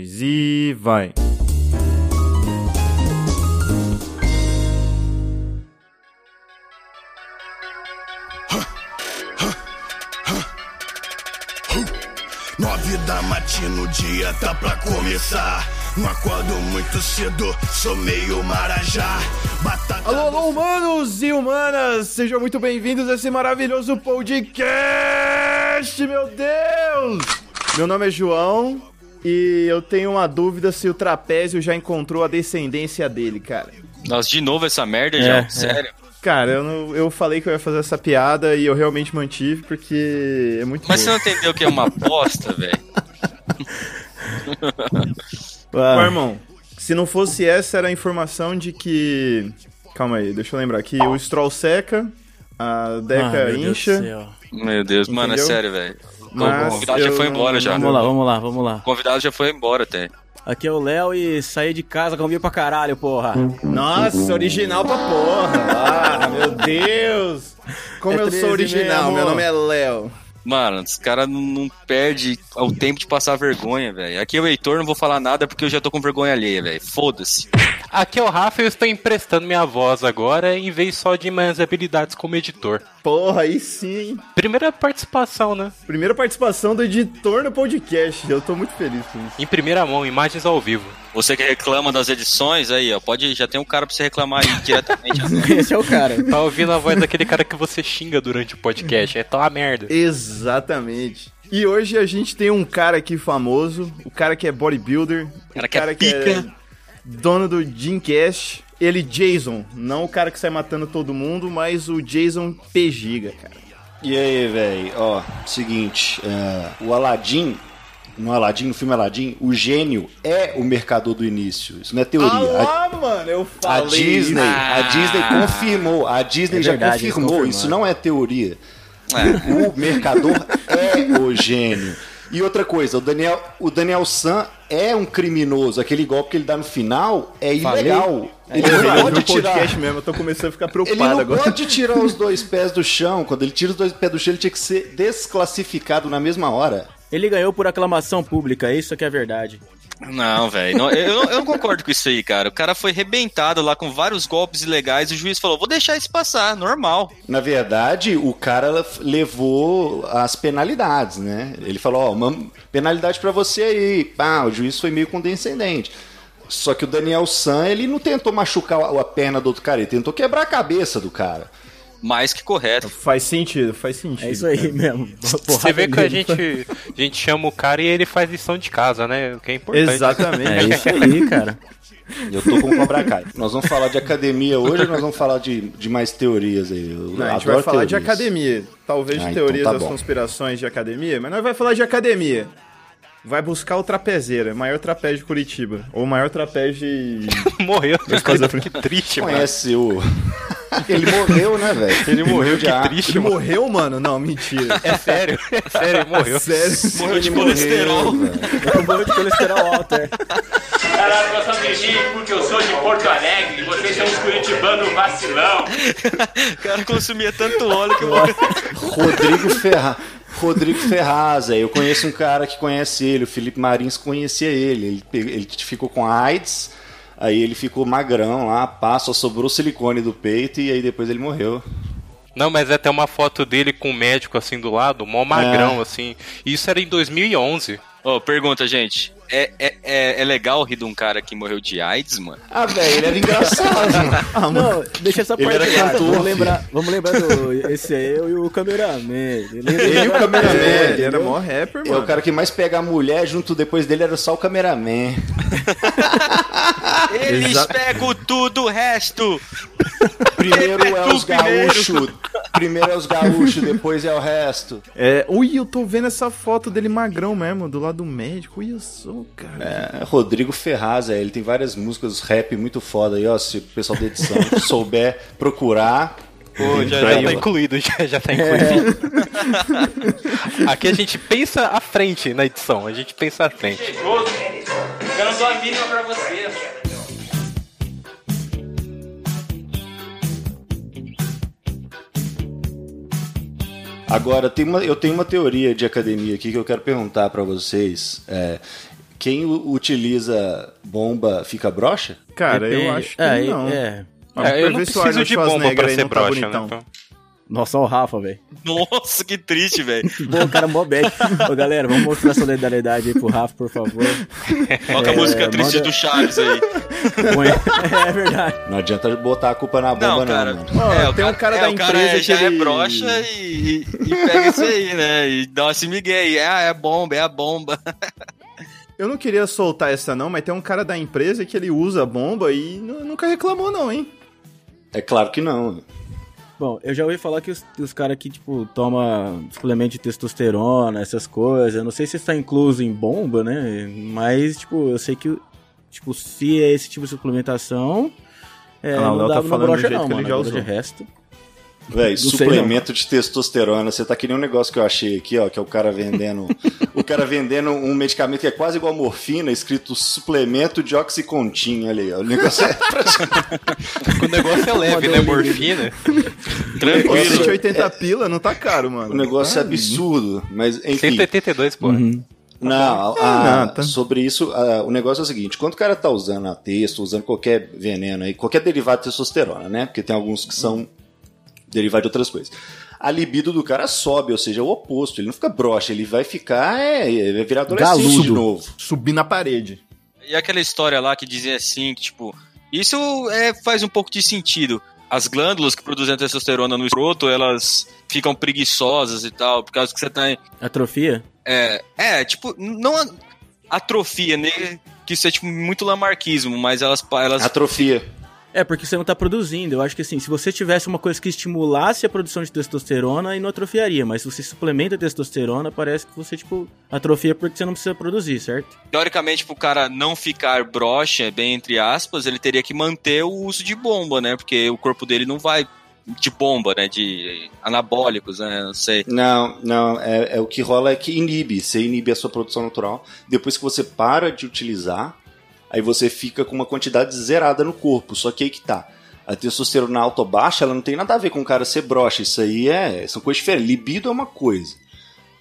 três e vai. Nove da matina, o dia tá pra começar. Não acordo muito cedo, sou meio marajá. Batata Alô, alô, humanos e humanas! Sejam muito bem-vindos a esse maravilhoso podcast, meu Deus! Meu nome é João e eu tenho uma dúvida se o trapézio já encontrou a descendência dele, cara. Nossa, de novo essa merda, É, já? é. Sério? Cara, eu, não- eu falei que eu ia fazer essa piada e eu realmente mantive porque é muito Mas você boa. não entendeu que é uma bosta, velho? Ô, irmão, se não fosse essa, era a informação de que. Calma aí, deixa eu lembrar aqui. O Stroll seca, a Deca Ah, meu incha. Meu Deus, mano, é Entendeu? sério, velho. O Mas convidado já eu foi embora não- já. Vamos lá, vamos lá, vamos lá. O convidado já foi embora até. Aqui é o Léo e saí de casa com pra caralho, porra. Nossa, original pra porra! Ah, meu Deus! Como É eu 13 sou original, mesmo. meu nome é Léo. Mano, os caras não, não perdem o tempo de passar vergonha, velho. Aqui é o Heitor, não vou falar nada porque eu já tô com vergonha alheia, velho. Foda-se. Aqui é o Rafa e eu estou emprestando minha voz agora em vez só de minhas habilidades como editor. Porra, aí sim. Primeira participação, né? Primeira participação do editor no podcast. Eu tô muito feliz com isso. Em primeira mão, imagens ao vivo. Você que reclama das edições, aí, ó, pode, já tem um cara pra você reclamar aí diretamente. Esse é o cara. Tá ouvindo a voz daquele cara que você xinga durante o podcast. É tão uma merda. Exatamente. E hoje a gente tem um cara aqui famoso, o cara que é bodybuilder, Cara o que é cara que é pica. Dono do Gymcast, ele Jason, não o cara que sai matando todo mundo, mas o Jason P Giga, cara. E aí, velho, ó, seguinte, é, o Aladdin, no Aladdin, no filme Aladdin, o gênio é o mercador do início. Isso não é teoria. Ah A- mano, eu A, falei Disney, isso. a Disney confirmou, a Disney É já verdade, confirmou, isso não é teoria. É. O mercador é o gênio. E outra coisa, o Daniel, o Daniel San é um criminoso. Aquele golpe que ele dá no final é Falei. ilegal. Ele Ele não no pode tirar. podcast mesmo, eu tô começando a ficar Ele preocupado não agora. pode tirar os dois pés do chão. Quando ele tira os dois pés do chão, ele tinha que ser desclassificado na mesma hora. Ele ganhou por aclamação pública, isso que é verdade. Não, velho. Eu, eu não concordo com isso aí, cara. O cara foi rebentado lá com vários golpes ilegais e o juiz falou: vou deixar isso passar, normal. Na verdade, o cara levou as penalidades, né? Ele falou, ó, uma penalidade pra você aí. Pá, o juiz foi meio condescendente. Só que o Daniel San, ele não tentou machucar a perna do outro cara, ele tentou quebrar a cabeça do cara. Mais que correto. Faz sentido, faz sentido. É isso aí mesmo. Você vê que a gente, a gente chama o cara e ele faz lição de casa, né? O que é importante. Exatamente. É isso aí, cara. Eu tô com o Cobra Kai. Nós vamos falar de academia hoje ou nós vamos falar de, de mais teorias aí? Eu Não, a gente vai falar de teorias. academia. Talvez Ah, de então teorias tá das bom. conspirações de academia, mas nós vai falar de academia. Vai buscar o trapezeiro, maior trapézio de Curitiba. Ou o maior trapézio de. Morreu. fazer- que triste, mano. Conhece o... Ele morreu, né, velho? Ele morreu de ar. triste, Ele mano. morreu, mano? Não, mentira. É sério, é sério, ele morreu. Sério? Morreu de colesterol. morreu, velho. Eu vou de colesterol alto, é. Caralho, eu só mexi porque eu sou de Porto Alegre e vocês são os curitibanos vacilão. O cara consumia tanto óleo que eu Rodrigo Ferraz. Rodrigo Ferraz, velho. eu conheço um cara que conhece ele, o Felipe Marins conhecia ele. Ele, ele ficou com AIDS, aí ele ficou magrão lá, pá, só sobrou silicone do peito e aí depois ele morreu. Não, mas é até uma foto dele com o médico assim do lado, mó magrão, É. assim. Isso era em 2011. Ô, pergunta, gente. É, é, é, é legal rir de um cara que morreu de AIDS, mano? Ah, velho, ele era engraçado. Não, deixa essa parte lá. cantor, vamos lembrar, vamos lembrar do. Esse é eu e o cameraman. Ele, Ele e o cameraman, É, ele era mó rapper, é mano. o cara que mais pega a mulher, junto depois dele era só o cameraman. Eles Exa- pegam tudo o resto. Primeiro é os gaúchos, primeiro é os gaúchos, depois é o resto. É, ui, eu tô vendo essa foto dele magrão mesmo, do lado do médico. Ui, eu sou, cara. É, Rodrigo Ferraz, é, ele tem várias músicas rap muito foda aí, ó. Se o pessoal da edição souber procurar. Pô, já, já tá incluído, já, já tá incluído. Aqui a gente pensa à frente na edição, a gente pensa à frente. Eu não dou a mínima pra você. Agora, tem uma, eu tenho uma teoria de academia aqui que eu quero perguntar pra vocês. É, quem utiliza bomba fica broxa? Cara, eu Depende. acho que é, não. É. Ah, É, eu não preciso de bomba pra ser tá broxa, né? bonitão. Então, Nossa, olha o Rafa, velho. Nossa, que triste, velho. Bom, cara, mó bad. Ô, galera, vamos mostrar solidariedade aí pro Rafa, por favor. Coloca a É, música triste manda- do Chaves aí. Põe- É verdade. Não adianta botar a culpa na bomba, Não, não, cara. mano. Ó, É, tem um cara é, da o cara empresa é- que já ele- é broxa e, e- pega isso aí, né? E dá uma migué aí. Ah, é bomba, é a bomba. Eu não queria soltar essa não, mas tem um cara da empresa que ele usa a bomba e nu- nunca reclamou não, hein? É claro que não. Bom, eu já ouvi falar que os, os caras que, tipo, toma suplemento de testosterona, essas coisas, eu não sei se está incluso em bomba, né? Mas, tipo, eu sei que, tipo, se é esse tipo de suplementação, é, Ah, não Léo dá tá falando do brocha jeito não, que ele mano. já usou. de resto... Véi, sei suplemento de testosterona. Você tá que nem um negócio que eu achei aqui, ó, que é o cara vendendo. o cara vendendo um medicamento que é quase igual morfina, escrito suplemento de oxicontin. Olha aí, ó. O negócio é. o negócio é leve, né? Morfina. Tranquilo. 180 pila não tá caro, mano. O negócio é Tá- absurdo. Mas, enfim. 182, pô. Uhum. Não, É, a- não, tá- sobre isso, a- o negócio é o seguinte: quando o cara tá usando a texto, usando qualquer veneno aí, qualquer derivado de testosterona, né? Porque tem alguns que são derivados de outras coisas. A libido do cara sobe, ou seja, é o oposto. Ele não fica broxa, ele vai ficar, é, é, vai virar adolescente Galudo. de novo. Subir na parede. E aquela história lá que dizia assim, que, tipo, isso é, faz um pouco de sentido. As glândulas que produzem testosterona no escroto, elas ficam preguiçosas e tal, por causa que você tá. em- Atrofia? É, é tipo, não atrofia, né? Que isso é tipo muito lamarquismo, mas elas. elas Atrofia. É, porque você não tá produzindo. Eu acho que assim, se você tivesse uma coisa que estimulasse a produção de testosterona, aí não atrofiaria. Mas se você suplementa a testosterona, parece que você, tipo, atrofia porque você não precisa produzir, certo? teoricamente, pro cara não ficar broxa, bem entre aspas, ele teria que manter o uso de bomba, né? Porque o corpo dele não vai de bomba, né? De anabólicos, né? Não sei. Não, não, é, é o que rola é que inibe, você inibe a sua produção natural. Depois que você para de utilizar, aí você fica com uma quantidade zerada no corpo. Só que aí que tá. A testosterona alta ou baixa, ela não tem nada a ver com o cara ser broxa. Isso aí é, são coisas diferentes. Libido é uma coisa.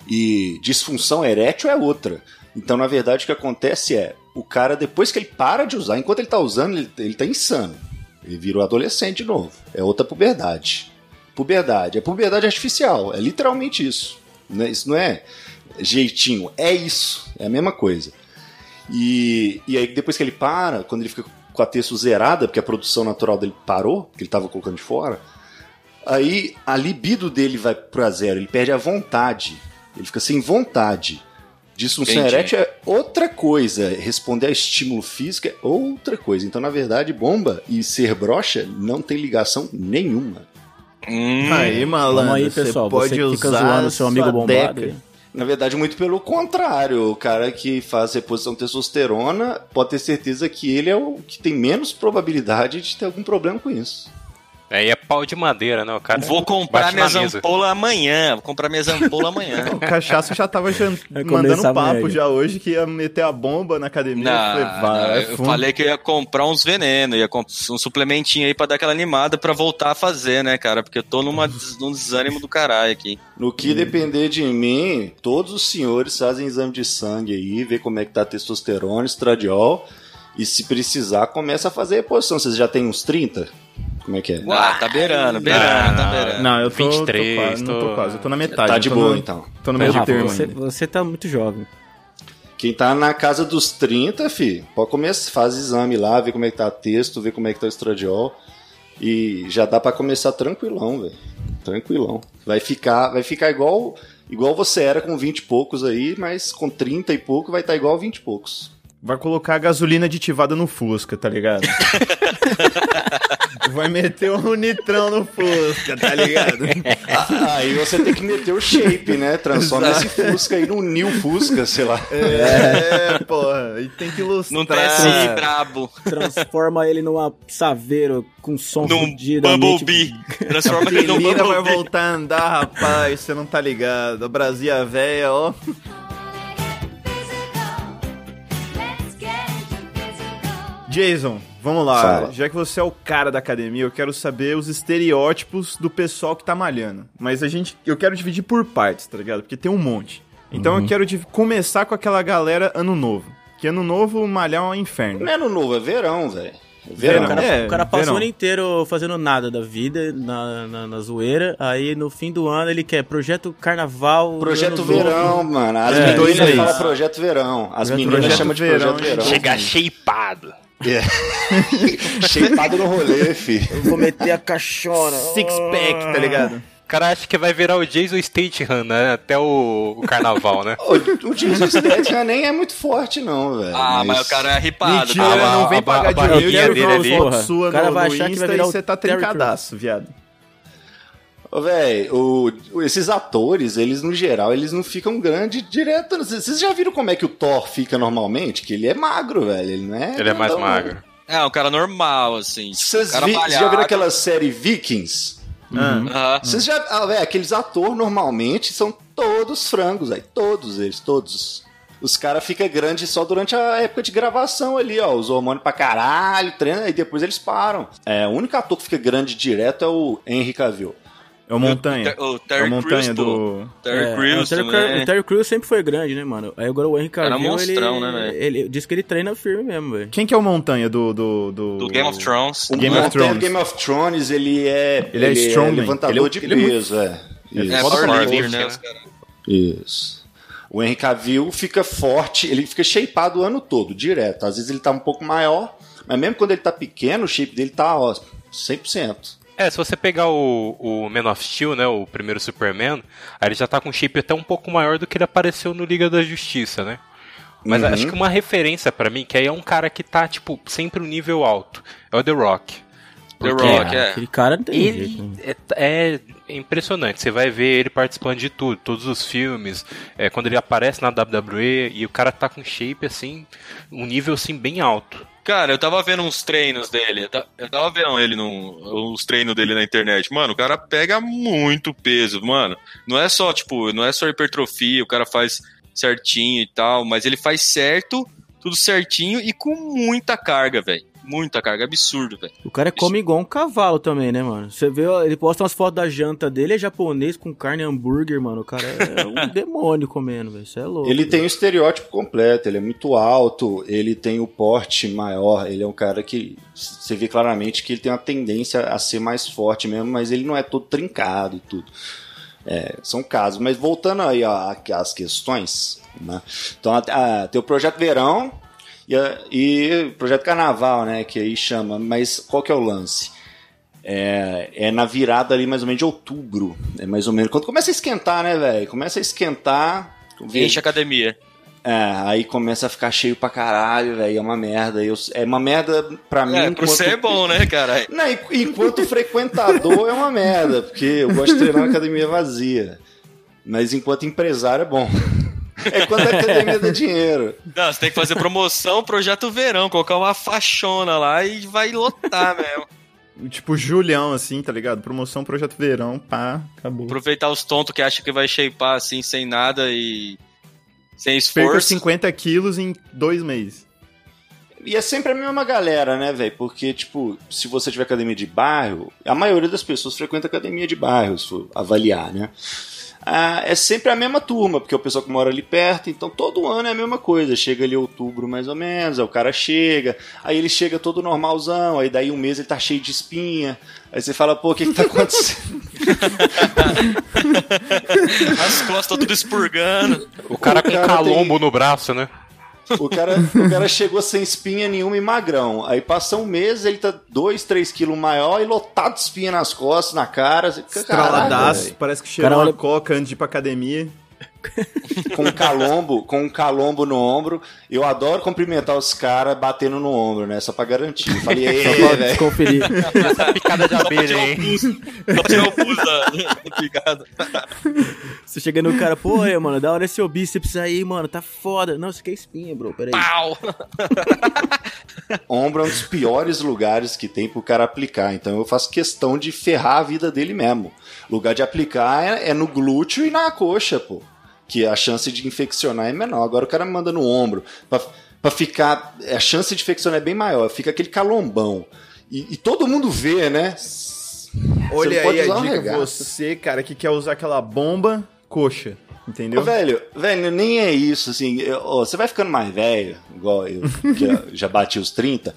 E disfunção erétil é outra. Então, na verdade, o que acontece é, o cara, depois que ele para de usar, enquanto ele tá usando, ele, ele tá insano. Ele virou adolescente de novo. É outra puberdade. Puberdade. É puberdade artificial. É literalmente isso. Né? Isso não é jeitinho. É isso. É a mesma coisa. E, e aí, depois que ele para, quando ele fica com a texto zerada, porque a produção natural dele parou, que ele estava colocando de fora, aí a libido dele vai pra zero. Ele perde a vontade. Ele fica sem vontade. Disfunção erétil é outra coisa. Responder a estímulo físico é outra coisa. Então, na verdade, bomba e ser broxa não tem ligação nenhuma. Hum, Aí, malandro, aí, você pessoal. pode Você que fica usar zoando seu amigo bombado. deca. Na verdade, muito pelo contrário. O cara que faz reposição de testosterona pode ter certeza que ele é o que tem menos probabilidade de ter algum problema com isso. Aí é pau de madeira, né? O cara Vou comprar minhas ampolas amanhã. Vou comprar minhas ampolas amanhã. O cachaço já tava Vai mandando papo amanhã. já hoje que ia meter a bomba na academia. Não, eu falei, vai, não, é eu falei que eu ia comprar uns venenos, ia comp- um suplementinho aí pra dar aquela animada pra voltar a fazer, né, cara? Porque eu tô numa, num desânimo do caralho aqui. No que depender de mim, todos os senhores fazem exame de sangue aí, vê como é que tá a testosterona, estradiol, e se precisar, começa a fazer reposição. Vocês já têm uns 30? Como é que é? Ah, tá beirando, beirando, tá beirando. Não, eu tô, 23, tô quase, não tô tô- quase, eu tô na metade. Tá de tô boa, no- então. Tô no Mas, meio Rafa, termo você, ainda. você tá muito jovem. Quem tá na casa dos 30, fi, pode começar, faz exame lá, vê como é que tá o texto, vê como é que tá o estradiol. E já dá pra começar tranquilão, velho. Tranquilão. Vai ficar, vai ficar igual, igual você era com 20 e poucos aí, mas com 30 e pouco vai estar igual 20 e poucos. Vai colocar gasolina aditivada no Fusca, tá ligado? Vai meter um nitrão no Fusca, tá ligado? Ah, aí você tem que meter o shape, né? Transforma esse Fusca aí num New Fusca, sei lá. É, porra, e tem que ilustrar. Não TSI brabo. Transforma ele numa saveiro com som Num fudido. Bumblebee. Transforma ele num Pelina vai Bumblebee. voltar a andar, rapaz, você não tá ligado. A Brasia véia, ó. Jason, vamos lá. Fala. Já que você é o cara da academia, eu quero saber os estereótipos do pessoal que tá malhando. Mas a gente, eu quero dividir por partes, tá ligado? Porque tem um monte. Então eu quero começar com aquela galera ano novo. Que ano novo, malhar é um inferno. Não é no novo, é verão, velho. É Verão. O cara, É, o cara passa verão. o ano inteiro fazendo nada da vida, na, na, na zoeira. Aí no fim do ano ele quer projeto carnaval. Projeto ano novo. verão, mano. As É, meninas falam projeto verão. As Projeto- meninas chamam de verão, projeto verão. Chegar shapeado. É. Shapeado no rolê, fi. Eu vou meter a caixona. Six pack, tá ligado? O cara acha que vai virar o Jason Statham, né? Até o, o carnaval, né? O, o Jason Statham nem é muito forte, não, velho. Ah, mas o cara é ripado. Mentira, tá? não vem a pagar a de ali. foto Porra, sua o cara no, vai no achar que vai virar e o você tá trincadaço, viado. Ô, velho, o- esses atores, eles no geral, eles não ficam grandes direto. Vocês já viram como é que o Thor fica normalmente? Que ele é magro, velho. Ele não é. Ele é mais não. magro. É, um cara normal, assim. Vocês vi- vocês já malhado. viram aquela série Vikings? Ah, Aham. Vocês já. Ah, velho, aqueles atores normalmente são todos frangos, aí. Todos eles, todos. Os caras ficam grandes só durante a época de gravação ali, ó. Os hormônios pra caralho, treina, e depois eles param. É, o único ator que fica grande direto é o Henry Cavill. É o Montanha. O É Terry o Montanha Crews, do... Terry É, Crews o Terry. Crews- o Terry Crews sempre foi grande, né, mano? Aí agora o Henry Era Cavill, monstrão, ele, né, velho? ele diz que ele treina firme mesmo, velho. Quem que é o Montanha do... Do, do... Do Game of Thrones. O Game of Montanha do Thrones. Game of Thrones, ele é. Ele é strongman. levantador Ele é- de ele é muito- peso, é. É Isso. É, foda powerlifting, força, né? né? Isso. O Henry Cavill fica forte, ele fica shapeado o ano todo, direto. Às vezes ele tá um pouco maior, mas mesmo quando ele tá pequeno, o shape dele tá, ó, 100%. É, se você pegar o, o Man of Steel, né, o primeiro Superman, aí ele já tá com um shape até um pouco maior do que ele apareceu no Liga da Justiça, né? Mas Uhum. acho que uma referência pra mim, que aí é um cara que tá, tipo, sempre um nível alto, é o The Rock. The Porque Rock, é. Aquele cara não tem jeito, Ele né? é, é impressionante. Você vai ver ele participando de tudo, todos os filmes, é, quando ele aparece na WWE e o cara tá com shape assim, um nível assim bem alto. Cara, eu tava vendo uns treinos dele. eu ta- Eu tava vendo ele no, os treinos dele na internet. Mano, o cara pega muito peso, mano. Não é só, tipo, não é só hipertrofia, o cara faz certinho e tal, mas ele faz certo, tudo certinho e com muita carga, velho. Muita carga, absurdo, velho. O cara come igual um cavalo também, né, mano? Você vê, ele posta umas fotos da janta dele, é japonês com carne e hambúrguer, mano. O cara é um demônio comendo, velho. Isso é louco. Ele velho. tem o estereótipo completo, ele é muito alto, ele tem o porte maior, ele é um cara que você vê claramente que ele tem uma tendência a ser mais forte mesmo, mas ele não é todo trincado e tudo. É, são casos. Mas voltando aí ó, às questões, né? Então a- a- tem o projeto Verão e, e o projeto Carnaval, né? Que aí chama. Mas qual que é o lance? É, é na virada ali mais ou menos de outubro. É mais ou menos. Quando começa a esquentar, né, velho? Começa a esquentar. Enche a academia. É, aí começa a ficar cheio pra caralho, velho. É uma merda. Eu, é uma merda pra mim. É, pra enquanto- você é bom, né, cara? Não, en- enquanto frequentador é uma merda, porque eu gosto de treinar na academia vazia. Mas enquanto empresário é bom. É quando a academia dá dinheiro. Não, você tem que fazer promoção, projeto verão, colocar uma faixona lá e vai lotar mesmo. Tipo Julião, assim, tá ligado? Promoção Projeto Verão, pá, acabou. Aproveitar os tontos que acham que vai shapear assim, sem nada e. Sem Perca esforço. 50 quilos em dois meses. E é sempre a mesma galera, né, velho? Porque, tipo, se você tiver academia de bairro, a maioria das pessoas frequenta academia de bairro, se for avaliar, né? Ah, é sempre a mesma turma, porque é o pessoal que mora ali perto, então todo ano é a mesma coisa. Chega ali outubro mais ou menos, aí o cara chega, aí ele chega todo normalzão, aí daí um mês ele tá cheio de espinha. Aí você fala, pô, o que que tá acontecendo? As costas tudo expurgando. O cara com cara calombo no braço, né? O cara, o cara chegou sem espinha nenhuma e magrão. Aí passa um mês, ele tá 2, 3 quilos maior e lotado de espinha nas costas, na cara. Estraladaço, parece que cheirou uma olha- coca antes de ir pra academia. com um calombo, com um calombo no ombro. Eu adoro cumprimentar os caras batendo no ombro, né? Só pra garantir. Eu Falei, Só ei, pra velho. desconferir. Essa picada de Só pra abelha, hein? Só pra tirar o da picada. Você chega no cara, pô, aí, mano, da hora esse seu bíceps aí, mano, tá foda. Não, isso aqui é espinha, bro, peraí. Pau! Ombro é um dos piores lugares que tem pro cara aplicar. Então eu faço questão de ferrar a vida dele mesmo. Lugar de aplicar é, é no glúteo e na coxa, pô. Que a chance de infeccionar é menor. Agora o cara me manda no ombro. Pra, pra ficar. A chance de infeccionar é bem maior. Fica aquele calombão. E, e todo mundo vê, né? Olha aí a usar um dica, regaço. você, cara, que quer usar aquela bomba, coxa. Entendeu? Ô, velho, velho, nem é isso, assim. eu- ó, você vai ficando mais velho, igual eu, que já, já bati os 30.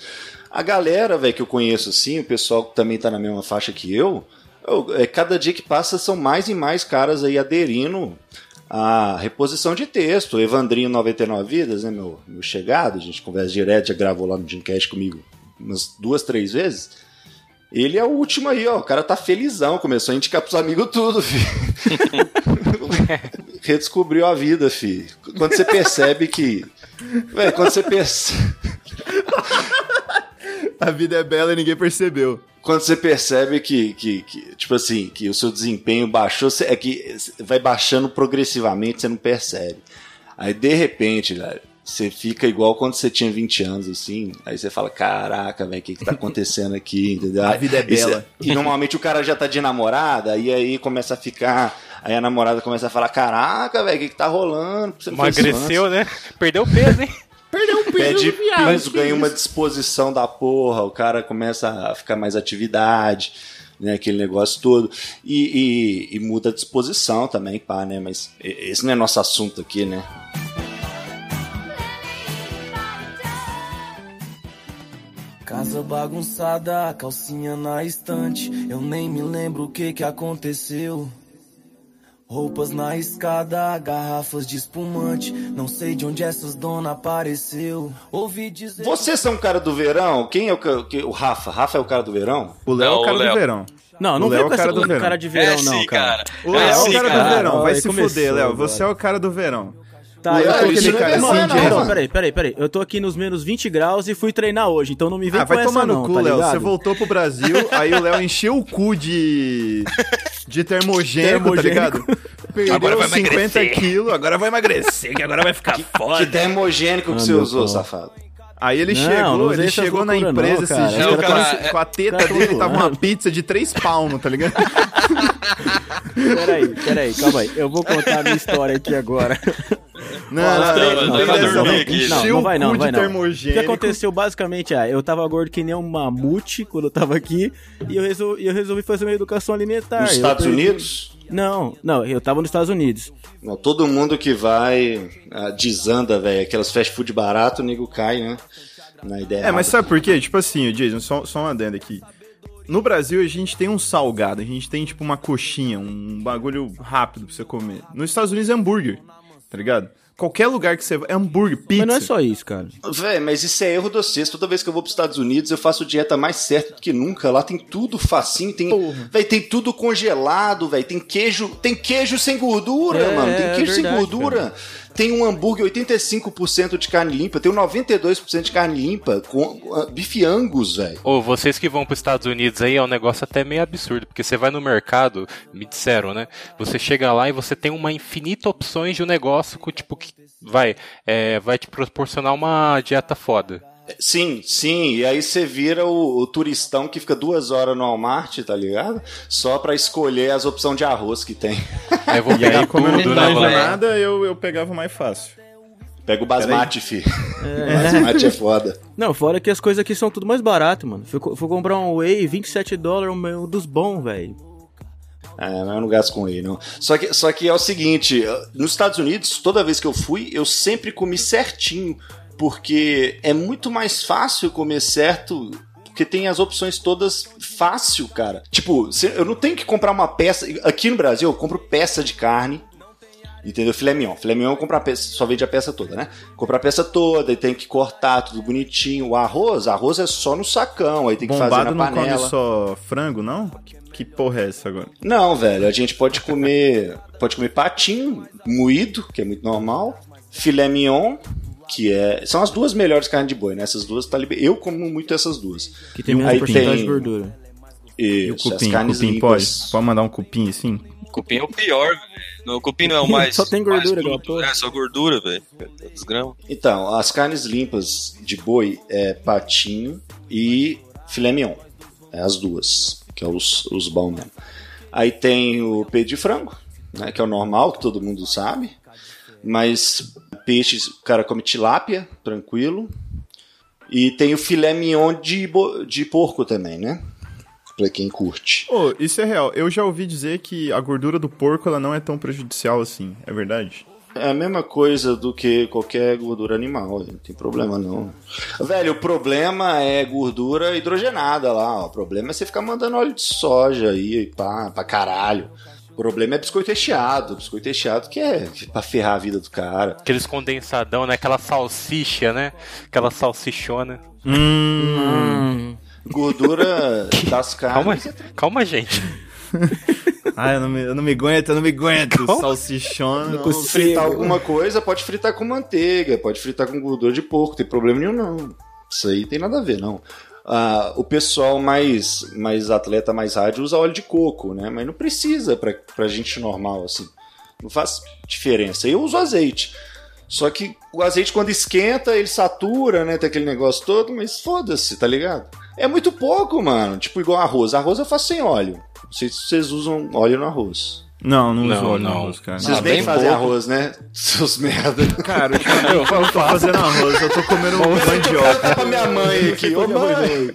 A galera, velho, que eu conheço, assim, o pessoal que também tá na mesma faixa que eu, eu- é, cada dia que passa são mais e mais caras aí aderindo à reposição de texto. Evandrinho 99 Vidas, né, meu, meu chegado, a gente conversa direto, já gravou lá no Dreamcast comigo umas duas, três vezes. Ele é o último aí, ó. O cara tá felizão, começou a indicar pros amigos tudo, filho. Redescobriu a vida, filho. Quando você percebe que. Véi, quando você percebe. A vida é bela e ninguém percebeu. Quando você percebe que, que, que, tipo assim, que o seu desempenho baixou, é que vai baixando progressivamente, você não percebe. Aí, de repente, velho, você fica igual quando você tinha 20 anos, assim. Aí você fala, caraca, velho, o que que tá acontecendo aqui, entendeu? A vida é E cê- bela. E normalmente o cara já tá de namorada, e aí começa a ficar... Aí a namorada começa a falar, caraca, velho, o que que tá rolando? Emagreceu, né? Perdeu peso, hein? Pede piso, ganha uma disposição da porra, o cara começa a ficar mais atividade, né, aquele negócio todo, e, e- e muda a disposição também, pá, né, mas esse não é nosso assunto aqui, né. Casa bagunçada, calcinha na estante. Eu nem me lembro o que que aconteceu. Roupas na escada, garrafas de espumante. Não sei de onde essas dona apareceu. Ouvi dizer. Vocês são o cara do verão? Quem é o, o Rafa? Rafa é o cara do verão? O Léo é o cara Léo. do verão. Não, não vem é com o cara essa do verão. cara de verão, é não, sim, cara. O Léo é, É o cara cara. do verão. Vai se começou fuder, Léo. Você é o cara do verão. Tá, eu tô é aqui cara não, assim, não, não, peraí, peraí, peraí. Eu tô aqui nos menos 20 graus e fui treinar hoje, então não me vem Ah, com vai essa tomar no não, cu, tá Léo. Você voltou pro Brasil, aí o Léo encheu o cu de. de termogênico, tá Termogênico. ligado? Perdeu 50 quilos, agora vai emagrecer, que agora vai ficar Que foda. termogênico que você meu usou, pau. safado? Aí ele Não, chegou, não ele chegou na empresa não, esses dias com, com a teta cara, dele, tava uma pizza de três palmos, tá ligado? Peraí, peraí, calma aí. Eu vou contar a minha história aqui agora. Não, não, não, não, não, vai não, vai não, de vai não. O que aconteceu basicamente é, eu tava gordo que nem um mamute quando eu tava aqui e eu resolvi, eu resolvi fazer uma educação alimentar. Nos Eu Estados perdi- Unidos? Não, não, eu tava nos Estados Unidos. Não, todo mundo que vai ah, desanda, velho. Aquelas fast food barato, o nego cai, né? Na ideia. É, mas sabe por quê? Tipo assim, o Jason, só, só um adendo aqui. No Brasil, a gente tem um salgado, a gente tem, tipo, uma coxinha, um bagulho rápido pra você comer. Nos Estados Unidos é hambúrguer, tá ligado? Qualquer lugar que você vai, é hambúrguer, pizza. Mas não é só isso, cara. Véi, mas isso é erro de vocês. Toda vez que eu vou pros Estados Unidos, eu faço dieta mais certa do que nunca. Lá tem tudo facinho, tem, véi, tem tudo congelado, velho. Tem queijo, tem queijo sem gordura, É, mano. Tem é queijo sem verdade, gordura. Tem um hambúrguer 85% de carne limpa, tem um 92% de carne limpa com uh, bife angus, velho. Ou vocês que vão para os Estados Unidos aí é um negócio até meio absurdo, porque você vai no mercado, me disseram, né? Você chega lá e você tem uma infinita opções de um negócio que, tipo, que vai, é, vai te proporcionar uma dieta foda. Sim, sim. E aí você vira o, o turistão que fica duas horas no Walmart, tá ligado? Só pra escolher as opções de arroz que tem. Aí eu vou E pegar aí, como eu tudo, não né? manjo mano? nada, eu, eu pegava mais fácil. Pega o basmati, fi. Basmati é foda. Não, fora que as coisas aqui são tudo mais barato, mano. Fui, fui comprar um whey, 27 dólares, um dos bons, velho. É, mas eu não gasto com ele, não. Só que, só que é o seguinte, nos Estados Unidos, toda vez que eu fui, eu sempre comi certinho, porque é muito mais fácil comer certo, porque tem as opções todas fácil, cara. Tipo, eu não tenho que comprar uma peça. Aqui no Brasil, eu compro peça de carne. Entendeu? Filé mignon. Filé mignon eu compro a peça, só vende a peça toda, né? Comprar a peça toda e tem que cortar tudo bonitinho. O arroz, arroz é só no sacão, aí tem que fazer Bombado na não come panela. só frango, não? Que, que porra é essa agora? Não, velho, a gente pode comer, pode comer patinho moído, que é muito normal, filé mignon, que é, são as duas melhores carnes de boi, né? Essas duas tá liber... Eu como muito essas duas. Que tem menos porcentagem tem- de gordura. E o Isso, cupim? as carnes cupim limpas. pode? Pode mandar um cupim assim? Cupim é o pior, velho. Cupim não é o mais. Só tem gordura, mais. É, só gordura, velho. Grãos. Então, as carnes limpas de boi é patinho e filé mignon. É as duas, que é os, os bons mesmo. Aí tem o peito de frango, né, que é o normal, que todo mundo sabe. Mas peixes, o cara come tilápia, tranquilo. E tem o filé mignon de, de porco também, né? pra quem curte. Ô, isso é real. Eu já ouvi dizer que a gordura do porco ela não é tão prejudicial assim. É verdade? É a mesma coisa do que qualquer gordura animal, não tem problema não. Velho, o problema é gordura hidrogenada lá, ó. O problema é você ficar mandando óleo de soja aí, pá, pra caralho. O problema é biscoito recheado. Biscoito recheado que é pra ferrar a vida do cara. Aqueles condensadão, né? Aquela salsicha, né? Aquela salsichona. Hum. Gordura das Calma, carnes. calma, gente. Ah, eu não me, eu não me aguento, eu não me aguento. Como? Salsichona. Não consigo. fritar alguma coisa, pode fritar com manteiga, pode fritar com gordura de porco, tem problema nenhum não. Isso aí tem nada a ver, não. Ah, o pessoal mais, mais atleta, mais rádio, usa óleo de coco, né? Mas não precisa pra, pra gente normal, assim. Não faz diferença. Eu uso azeite. Só que o azeite, quando esquenta, ele satura, né? Tem aquele negócio todo, mas foda-se, tá ligado? É muito pouco, mano. Tipo, igual arroz. Arroz eu faço sem óleo. Não sei se vocês usam óleo no arroz. Não, não, Não, uso óleo no não. arroz, cara. Vocês Ah, nem bem fazem arroz, né? Seus merda. Cara, eu não tô fazendo arroz, eu tô comendo mandioca. Pra minha mãe aqui. Ô, mãe.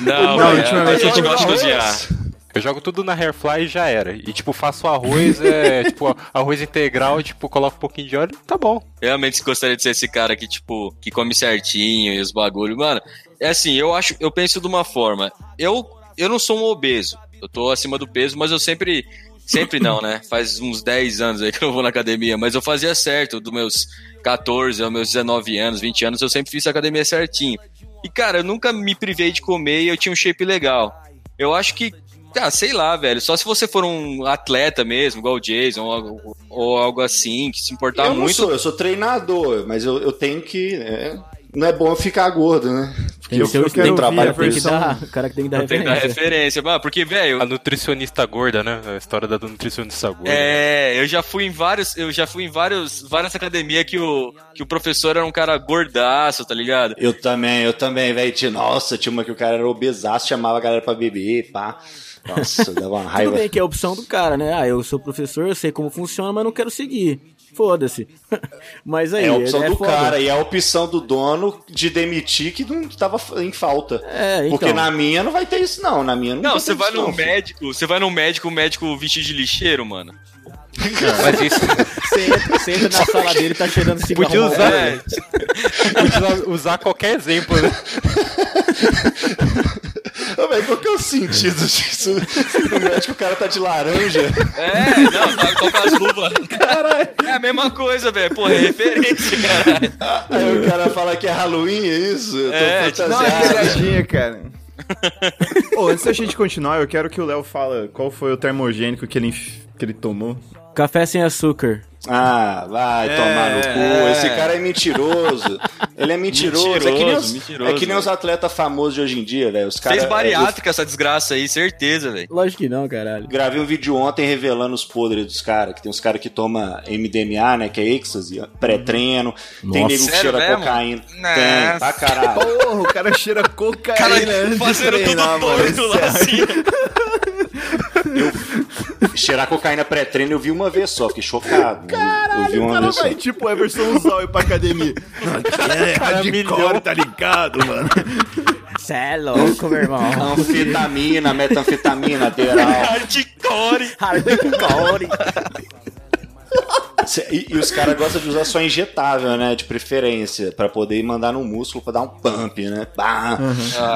Não, Não, é, ultimamente a eu gente tô gosta de cozinhar. Eu jogo tudo na Hairfly e já era. E tipo, faço arroz, é, tipo, arroz integral, tipo, coloco um pouquinho de óleo, tá bom. Realmente gostaria de ser esse cara que, tipo, que come certinho e os bagulho. Mano, é assim, eu acho, eu penso de uma forma. Eu, eu não sou um obeso. Eu tô acima do peso, mas eu sempre. Sempre não, né? Faz uns 10 anos aí que eu vou na academia, mas eu fazia certo, dos meus 14 aos meus 19 anos, 20 anos, eu sempre fiz a academia certinho. E, cara, eu nunca me privei de comer e eu tinha um shape legal. Eu acho que, ah, sei lá, velho, só se você for um atleta mesmo, igual o Jason, ou, ou algo assim, que se importar eu não muito. sou, eu sou treinador, mas eu, eu tenho que. é, não é bom ficar gordo, né? Porque Tem que eu, ser o eu tenho ouvir trabalho Tem que dar, o cara que tem que dar Tem que dar referência. referência, mano, porque, velho, A nutricionista gorda, né? A história da nutricionista gorda. É, eu já fui em vários, eu já fui em vários, várias academias que o, que o professor era um cara gordaço, tá ligado? Eu também, eu também, velho. Tinha- Nossa, tinha uma que o cara era obesaço, chamava a galera pra beber, pá. Nossa, dava uma Tudo raiva. bem que é a opção do cara, né? Ah, eu sou professor, eu sei como funciona, mas não quero seguir. Foda-se. Mas aí, É a opção é do foda. cara e é a opção do dono de demitir que não tava em falta. É, então. Porque na minha não vai ter isso, não. Na minha não, Não, vai você ter vai num não, médico, você vai num médico, o médico vestido de lixeiro, mano. Mas isso Você entra, você entra na sala dele e tá cheirando cigarro. podia usar, É, podia usar qualquer exemplo, né? Ô, velho, qual que é o sentido disso? No médico o cara tá de laranja. é, não, vai colocar as luvas. Caralho. É a mesma coisa, velho. Porra, é referência, caralho. Aí o cara fala que é Halloween, é isso? Eu tô É, tipo, Dá uma fantasiado. pegadinha, cara. Ô, antes da gente continuar, eu quero que o Léo fala qual foi o termogênico que ele, que ele tomou. Café sem açúcar. Ah, vai É, tomar no cu. é. Esse cara é mentiroso. Ele é mentiroso. é, que nem Mentiroso, os, mentiroso, é que nem os atletas famosos de hoje em dia, velho. Os cara, Fez é, bariátrica essa desgraça aí, certeza, velho. Lógico que não, caralho. gravei um vídeo ontem revelando os podres dos caras. Que tem uns caras que tomam MDMA, né? Que é êxtase, pré-treino. Tem Nossa. nego que cheira mesmo? cocaína. Nossa. Tem, pra caralho. Porra, o cara cheira cocaína Cara, fazendo tudo torto lá, assim. Cheirar cocaína pré-treino eu vi uma vez só, fiquei chocado. eu vi O uma cara vez só. vai tipo Everson Zóio pra academia. Não, é hardcore, tá ligado, mano? Cê é louco, meu irmão. Anfetamina, metanfetamina, lateral. Hardcore. Hardcore. E, e os caras gostam de usar só injetável, né? De preferência, pra poder ir mandar no músculo pra dar um pump, né? Pá.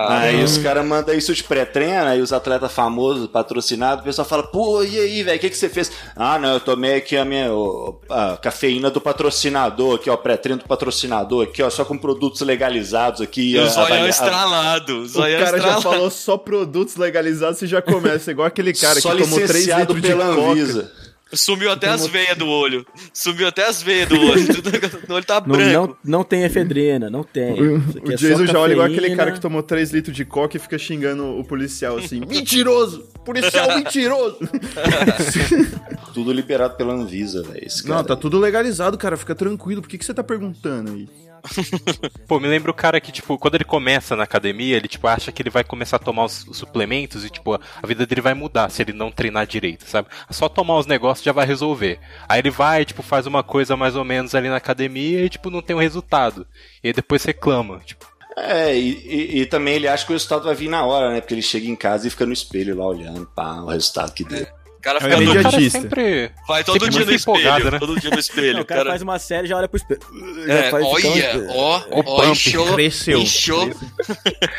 aí os caras mandam isso de pré-treino, aí os atletas famosos, patrocinados, o pessoal fala, pô, e aí, velho, o que, que você fez? Ah, não, eu tomei aqui a minha o- a cafeína do patrocinador, aqui, ó, pré-treino do patrocinador, aqui, ó, só com produtos legalizados aqui. E o zoião avalia- estralado. O O cara já estralado. falou só produtos legalizados, você já começa. Igual aquele cara só que tomou 3 licenciado litros de pela coca. Sumiu até as veias do olho. Sumiu até as veias do olho. O olho tá Não, branco. não, não tem efedrina, não tem. Aqui O é Jason já olha igual aquele cara que tomou 3 litros de coca e fica xingando o policial assim: mentiroso! Policial mentiroso! Tudo liberado pela Anvisa, velho. esse Não, tá tudo legalizado, cara. Fica tranquilo. Por que, que você tá perguntando aí? Pô, me lembra o cara que, tipo, quando ele começa na academia, ele, tipo, acha que ele vai começar a tomar os os suplementos e, tipo, a vida dele vai mudar se ele não treinar direito, sabe? Só tomar os negócios já vai resolver. Aí ele vai, tipo, faz uma coisa mais ou menos ali na academia e, tipo, não tem um resultado. E depois reclama, tipo, É, e, e- e também ele acha que o resultado vai vir na hora, né? Porque ele chega em casa e fica no espelho lá olhando, pá, o resultado que deu. O cara É fica o no, O cara sempre. vai todo sempre dia no espelho. né? Todo dia no espelho. Não, o cara, faz uma série e já olha pro espelho. Já É, olha, espelho. ó, O ó, inchou, cresceu. inchou.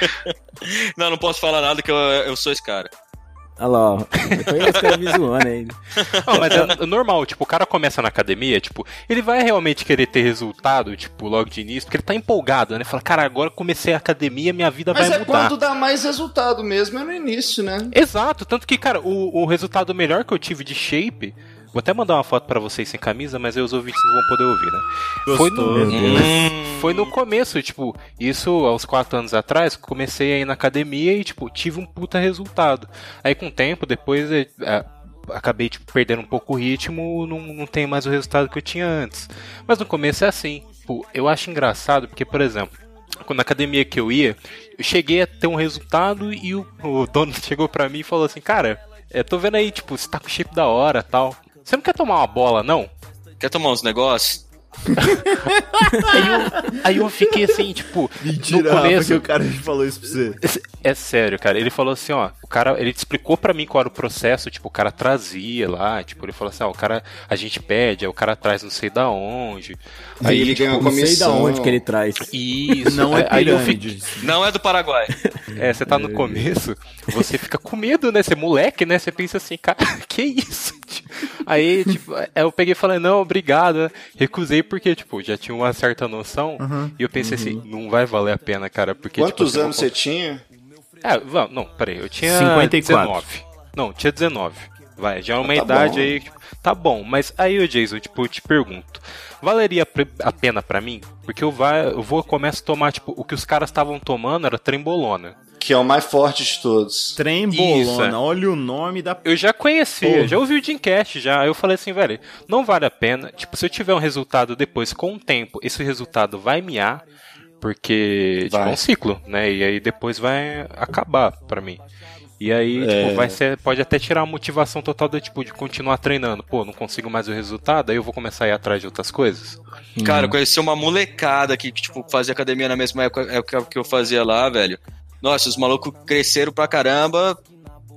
não, não posso falar nada que eu, eu sou esse cara. Olha lá, ó. Depois os caras me zoando aí. Não, mas é normal, tipo, o cara começa na academia, tipo, ele vai realmente querer ter resultado, tipo, logo de início, porque ele tá empolgado, né? Fala, cara, agora comecei a academia, minha vida Mas vai é mudar. quando dá mais resultado mesmo, é no início, né? Exato, tanto que, cara, o, o resultado melhor que eu tive de shape. Vou até mandar uma foto pra vocês sem camisa, mas aí os ouvintes não vão poder ouvir, né? Foi no, Hum, foi no começo, tipo, isso aos quatro anos atrás, comecei a ir na academia e, tipo, tive um puta resultado. Aí com o tempo, depois é, é, acabei, tipo, perdendo um pouco o ritmo, não, não tenho mais o resultado que eu tinha antes. Mas no começo é assim. Tipo, eu acho engraçado porque, por exemplo, quando na academia que eu ia, eu cheguei a ter um resultado e o, o dono chegou pra mim e falou assim, cara, eu tô vendo aí, tipo, você tá com shape da hora tal. Você não quer tomar uma bola, não? quer tomar uns negócios? Aí eu, aí eu fiquei assim, tipo, Mentira, no começo. que o cara falou isso pra você. É sério, cara. Ele falou assim, ó, o cara, ele explicou pra mim qual era o processo, tipo, o cara trazia lá, tipo, ele falou assim, ó, o cara, a gente pede, aí o cara traz não sei da onde. Aí ele ganha uma Não sei da comissão. onde que ele traz. Isso. Não é aí eu pirâmide. fiquei, Não é do Paraguai. é, você tá no começo, você fica com medo, né? Você é moleque, né? Você pensa assim, cara, que isso? Aí, tipo, eu peguei e falei, não, obrigado. Recusei porque, tipo, já tinha uma certa noção. E eu pensei assim, não vai valer a pena, cara, porque. Quantos tipo, anos você tinha? É, não, peraí, eu tinha 54. 19. Não, tinha 19. Vai, já é uma tá idade bom. aí. tipo, tá bom, mas aí, ô Jason, tipo, eu te pergunto. Valeria a pena pra mim? Porque eu, vai, eu vou começo a tomar, tipo, o que os caras estavam tomando era trembolona. Que é o mais forte de todos. Trem Isso, é. olha o nome da. Eu já conhecia, já ouvi o Dreamcast já. Aí eu falei assim, velho, não vale a pena. Tipo, se eu tiver um resultado depois, com o tempo, esse resultado vai miar, porque tipo, Vai. é um ciclo, né? E aí depois vai acabar pra mim. E aí, tipo, vai ser. Pode até tirar a motivação total do tipo de continuar treinando. Pô, não consigo mais o resultado, aí eu vou começar a ir atrás de outras coisas. Cara, eu conheci uma molecada que, tipo, fazia academia na mesma época, época que eu fazia lá, velho. Nossa, os malucos cresceram pra caramba.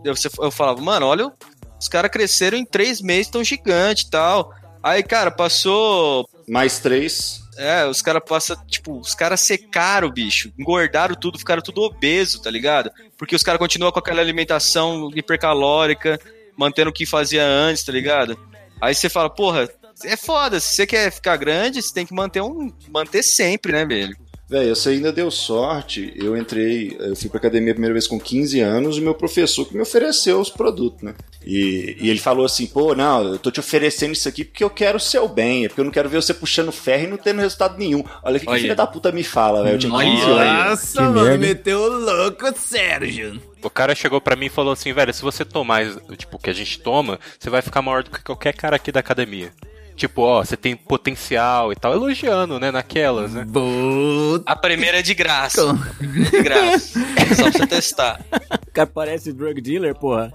Eu, eu falava, mano, olha, os caras cresceram em três meses, tão gigante e tal. Aí, cara, passou. Mais três. É, os caras passam, tipo, os caras secaram, bicho. Engordaram tudo, ficaram tudo obeso, tá ligado? Porque os caras continuam com aquela alimentação hipercalórica, mantendo o que fazia antes, tá ligado? Aí você fala, porra, é foda, se você quer ficar grande, você tem que manter um. manter sempre, né, velho? Velho, você ainda deu sorte. Eu entrei, eu fui pra academia a primeira vez com 15 anos e meu professor que me ofereceu os produtos, né? E, e ele falou assim: pô, não, eu tô te oferecendo isso aqui porque eu quero o seu bem, é porque eu não quero ver você puxando ferro e não tendo resultado nenhum. Olha o que, que filha da puta me fala, velho. Eu tinha 15 Olha. anos. Nossa, Que mano, meteu o louco, Sérgio. O cara chegou pra mim e falou assim, velho, se você tomar, tipo, o que a gente toma, você vai ficar maior do que qualquer cara aqui da academia. Tipo, ó, você tem potencial e tal, elogiando, né, naquelas, né? Puta. A primeira é de graça. De graça. Só pra você testar. O cara parece drug dealer, porra.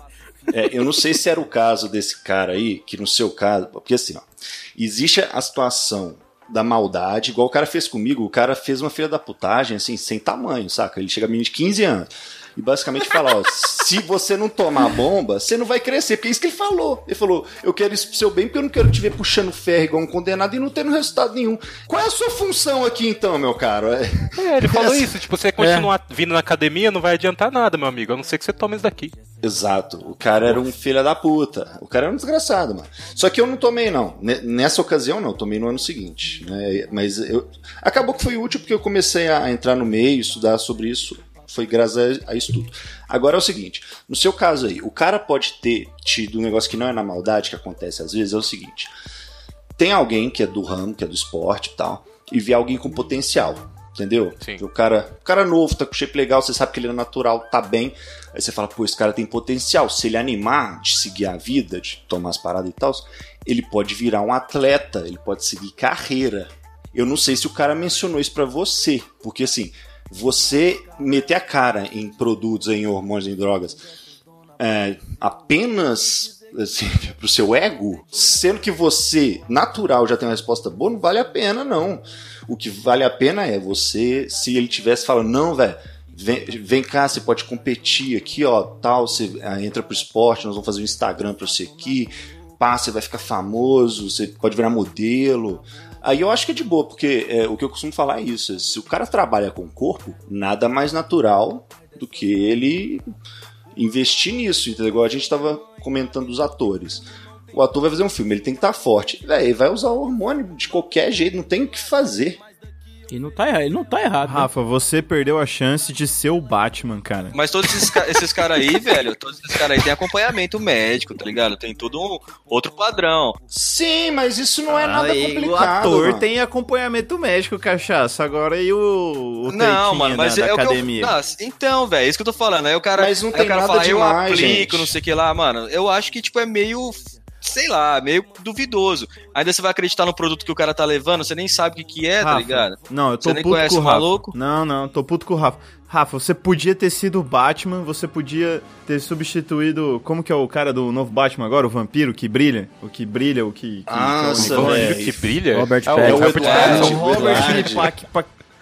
É, eu não sei se era o caso desse cara aí, que no seu caso. Porque assim, ó, existe a situação da maldade, igual o cara fez comigo, o cara fez uma filha da putagem, assim, sem tamanho, saca? Ele chega a mim de 15 anos. E basicamente fala, ó, se você não tomar bomba, você não vai crescer, porque é isso que ele falou. Ele falou, eu quero isso pro seu bem, porque eu não quero te ver puxando ferro igual um condenado e não tendo resultado nenhum. Qual é a sua função aqui então, meu caro? É, É, ele falou isso, tipo, você continuar vindo na academia não vai adiantar nada, meu amigo, a não ser que você tome isso daqui. Exato. O cara era um filho da puta. O cara era um desgraçado, mano. Só que eu não tomei, não. Ne- Nessa ocasião, não. Eu tomei no ano seguinte. Né? Mas eu... acabou que foi útil porque eu comecei a entrar no meio, estudar sobre isso. Foi graças a a estudo. Agora é o seguinte: no seu caso aí, o cara pode ter tido um negócio que não é na maldade, que acontece às vezes, é o seguinte. Tem alguém que é do ramo, que é do esporte e tal, e vê alguém com potencial. Entendeu? Sim. O cara, o cara novo, tá com shape legal, você sabe que ele é natural, tá bem. Aí você fala, pô, esse cara tem potencial. Se ele animar de seguir a vida, de tomar as paradas e tal, ele pode virar um atleta, ele pode seguir carreira. Eu não sei se o cara mencionou isso pra você, porque assim, você meter a cara em produtos, em hormônios, em drogas, é, apenas assim, pro seu ego, sendo que você, natural, já tem uma resposta boa, não vale a pena, não. O que vale a pena é você, se ele tivesse falando, não, velho, vem, vem cá, você pode competir aqui, ó, tal, você ah, entra pro esporte, nós vamos fazer um Instagram pra você aqui, pá, você vai ficar famoso, você pode virar modelo. Aí eu acho que é de boa, porque é, o que eu costumo falar é isso. Se o cara trabalha com o corpo, nada mais natural do que ele investir nisso, entendeu? Igual a gente tava comentando dos atores. O ator vai fazer um filme, ele tem que estar forte. Véi, ele vai usar o hormônio de qualquer jeito, não tem o que fazer. E não tá errado, ele não tá errado. né? Rafa, você perdeu a chance de ser o Batman, cara. Mas todos esses, ca- esses caras aí, velho, todos esses caras aí tem acompanhamento médico, tá ligado? Tem todo um outro padrão. Sim, mas isso não é nada Ah, e complicado. O ator mano. tem acompanhamento médico, cachaça. Agora e o, o não, mano, mas da, é da o que eu. academia? Não, então, velho, é isso que eu tô falando. Aí o cara, Mas não aí tem o cara nada fala, eu demais, aplico, gente. não sei o que lá, mano. Eu acho que, tipo, é meio. Sei lá, meio duvidoso. Ainda você vai acreditar no produto que o cara tá levando, você nem sabe o que, que é, tá Rafa, ligado? Não, eu tô Você nem puto conhece com o Rafa. maluco? Não, não, tô puto com o Rafa. Rafa, você podia ter sido o Batman, você podia ter substituído. Como que é o cara do novo Batman agora? O vampiro que brilha? O que brilha, o que. que é o velho. que brilha? Robert Ah, Pattinson. Robert É o Eduardo. Pattinson. Robert Verdade.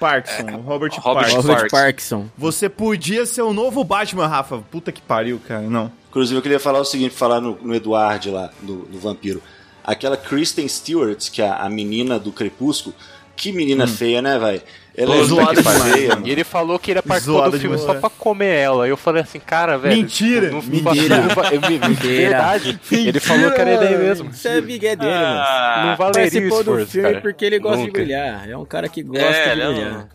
Parkinson. o Robert, Robert Parkinson. Robert. Parkinson. Você podia ser o novo Batman, Rafa. Puta que pariu, cara. Não. Inclusive, eu queria falar o seguinte, falar no, no Eduardo lá, do, do Vampiro. Aquela Kristen Stewart, que é a, a menina do Crepúsculo, que menina feia, né, velho? Ela Pô, é zoada demais, mano. mano. E ele falou que ele participou do filme demais. só pra comer ela. Eu falei assim, cara, velho. Mentira! Não, Mentira. Não, é Mentira. verdade. Ele falou que era ele aí mesmo. Isso é migué dele, mano. Ah, Não valeria o Participou do esforço, filme cara. porque ele gosta Nunca. de brilhar. É um cara que gosta É, de é brilhar.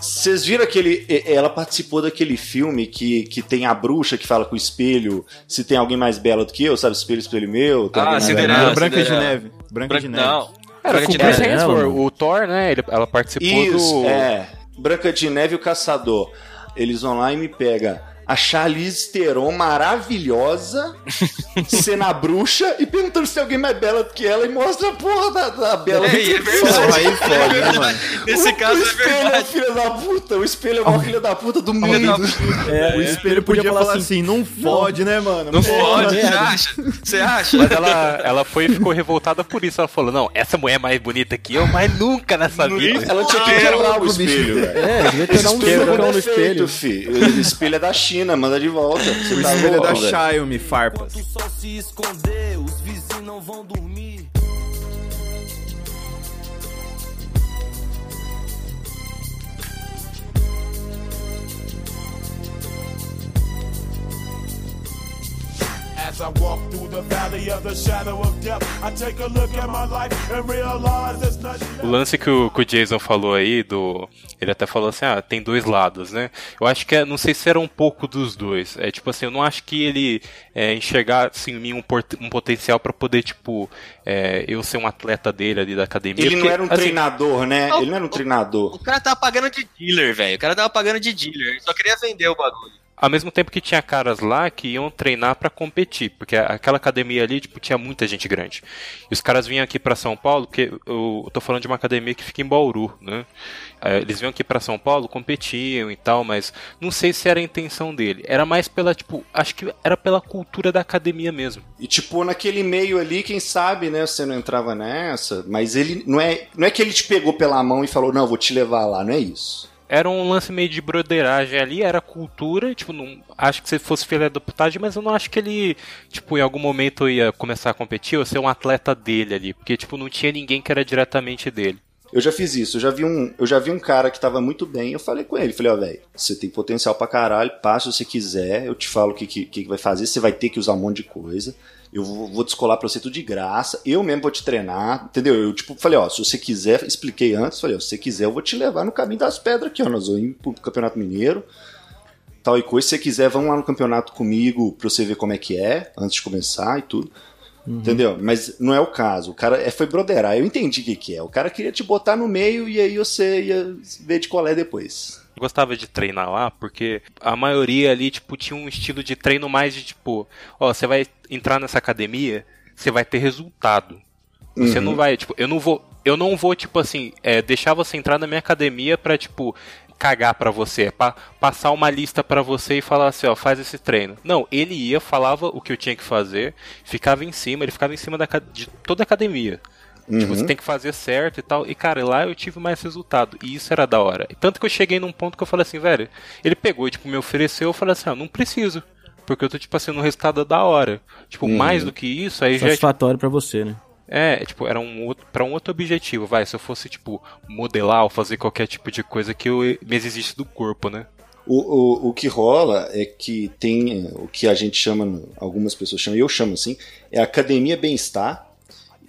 Vocês viram aquele. Ela participou daquele filme que, que tem a bruxa que fala com o espelho. Se tem alguém mais bela do que eu, sabe? Espelho, espelho meu. Tem Ah, Cinderela. Branca de. Neve. Branca Branca de Neve. Não. Era Branca com Neve. Hemsworth, Não. o Thor, né? Ele, ela participou Isso, do. é. Branca de Neve e o Caçador. Eles vão lá e me pegam a Charlize Theron maravilhosa, sendo a bruxa, e perguntando se tem alguém mais bela do que ela, e mostra a porra da, da bela É, é verdade. Aí fode, né, mano? Nesse o, caso o é espelho é verdade. filha da puta, o espelho é o maior filho da puta do mundo. É, O espelho podia, falar assim, não fode, né, mano? Não pode, você acha? Você acha? Mas ela, ela foi e ficou revoltada por isso. Ela falou: Não, essa mulher é mais bonita que eu, mas nunca nessa vida. Ela tinha que quebrar o espelho, velho. É, devia ter dado um Espelho socão é no espelho. fi. O espelho é da China, manda de volta. Você O tá espelho é da velho. Xiaomi, farpas. Enquanto o sol se esconder, os vizinhos não vão dormir. As I walk through the valley of the shadow of death, I take a look at my life and realize there's nothing O lance que o, que o Jason falou aí, do. Ele até falou assim, ah, tem dois lados, né? Eu acho que é, não sei se era um pouco dos dois. É tipo assim, eu não acho que ele é, enxergasse em mim um, port- um potencial pra poder, tipo, é, eu ser um atleta dele ali da academia. Ele não porque, era um assim, treinador, né? Ele não era um treinador. O cara tava pagando de dealer, velho. O cara tava pagando de dealer. Ele só queria vender o bagulho. Ao mesmo tempo que tinha caras lá que iam treinar pra competir, porque aquela academia ali, tipo, tinha muita gente grande. E os caras vinham aqui pra São Paulo, porque eu, eu tô falando de uma academia que fica em Bauru, né? É, Eles vinham aqui pra São Paulo, competiam e tal, mas não sei se era a intenção dele. Era mais pela, tipo, acho que era pela cultura da academia mesmo. E tipo, naquele meio ali, quem sabe, né, você não entrava nessa, mas ele não é, não é que ele te pegou pela mão e falou: "Não, vou te levar lá", não é isso. Era um lance meio de broderagem ali, era cultura, tipo, não acho que se fosse filha da putagem, mas eu não acho que ele, tipo, em algum momento ia começar a competir ou ser um atleta dele ali, porque, tipo, não tinha ninguém que era diretamente dele. Eu já fiz isso, eu já vi um, eu já vi um cara que tava muito bem, eu falei com ele, falei, ó, velho, você tem potencial pra caralho, passa se você quiser, eu te falo o que, que, que vai fazer, você vai ter que usar um monte de coisa, eu vou, descolar pra você tudo de graça, eu mesmo vou te treinar, entendeu? Eu, tipo, falei, ó, se você quiser, expliquei antes, falei, ó, se você quiser, eu vou te levar no caminho das pedras aqui, ó, nós vamos ir pro Campeonato Mineiro, tal e coisa, se você quiser, vamos lá no campeonato comigo pra você ver como é que é, antes de começar e tudo. Entendeu? Mas não é o caso. O cara é, foi broderar. Eu entendi o que, que é. O cara queria te botar no meio e aí você ia ver de qual é depois. Eu gostava de treinar lá, porque a maioria ali, tipo, tinha um estilo de treino mais de, tipo, ó, você vai entrar nessa academia, você vai ter resultado. Você Uhum. não vai, tipo, eu não vou, eu não vou, tipo assim, é, deixar você entrar na minha academia pra, tipo, cagar pra você, é pra passar uma lista pra você e falar assim, ó, faz esse treino. Não, ele ia, falava o que eu tinha que fazer, ficava em cima, ele ficava em cima da, de toda a academia. Tipo, você tem que fazer certo e tal. E, cara, lá eu tive mais resultado. E isso era da hora. Tanto que eu cheguei num ponto que eu falei assim, velho, ele pegou e, tipo, me ofereceu, eu falei assim, ó, não preciso. Porque eu tô, tipo assim, no resultado da hora. Tipo, mais do que isso, aí já é, tipo, Satisfatório pra você, né? é, tipo, era um outro, pra um outro objetivo, vai. Se eu fosse, tipo, modelar ou fazer qualquer tipo de coisa que eu me exigisse do corpo, né? O, o, o que rola é que tem o que a gente chama, algumas pessoas chamam, eu chamo assim, é academia bem-estar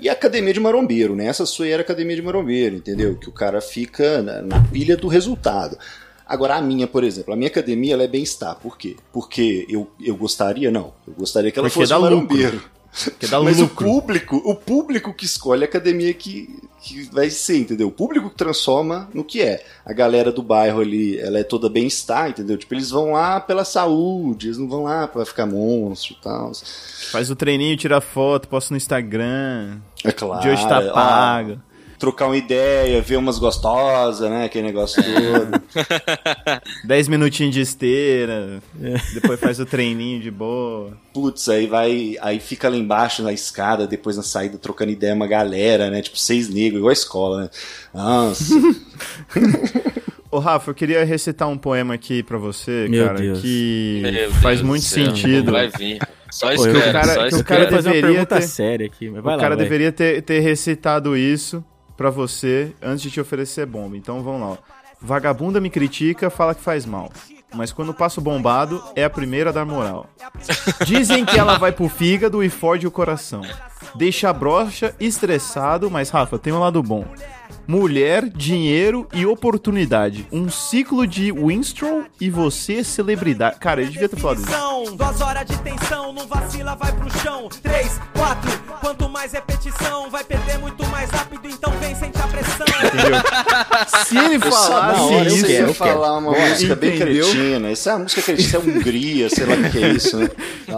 e a academia de marombeiro, né? Essa sua era a academia de marombeiro, entendeu? Que o cara fica na, na pilha do resultado. Agora, a minha, por exemplo, a minha academia ela é bem-estar. Por quê? Porque eu, eu gostaria, não. Eu gostaria que ela Porque fosse um lucro. marombeiro. Porque dá Mas lucro. o público, o público que escolhe a academia que, que vai ser, entendeu? O público que transforma no que é. A galera do bairro ali, ela é toda bem-estar, entendeu? Tipo, eles vão lá pela saúde, eles não vão lá pra ficar monstro e tal. Faz o treininho, tira foto, posta no Instagram. É claro. de hoje tá pago. trocar uma ideia, ver umas gostosas, né? Aquele negócio todo. 10 minutinhos de esteira. Depois faz o treininho de boa. Putz, aí vai. Aí fica lá embaixo na escada, depois na saída, trocando ideia uma galera, né? Tipo, seis negros, igual a escola, né? Nossa. Ô, Rafa, eu queria recitar um poema aqui pra você, Meu cara, Deus. que Meu faz Deus muito sentido. Vai vir. Só eu- espera, o cara- só que o cara quero fazer uma deveria pergunta ter- séria aqui, mas vai o lá, cara vai. deveria ter, ter recitado isso pra você antes de te oferecer bomba. Então vamos lá. ó. Vagabunda me critica, fala que faz mal. Mas quando passo bombado, é a primeira a dar moral. Dizem que ela vai pro fígado e fode o coração. Deixa a brocha estressado, mas Rafa, tem um lado bom. Mulher, dinheiro e oportunidade. Um ciclo de Winstrol e você celebridade. Cara, ele devia ter falado isso. Duas horas de tensão, não vacila, vai pro chão. Três, quatro, quanto mais repetição, vai perder muito mais rápido, então vem, sente a pressão. Se ele Eu falasse hora eu isso, quero falar uma música bem Entendeu? cretina. Isso é uma música cretina, isso é Hungria, sei lá o que é isso, né?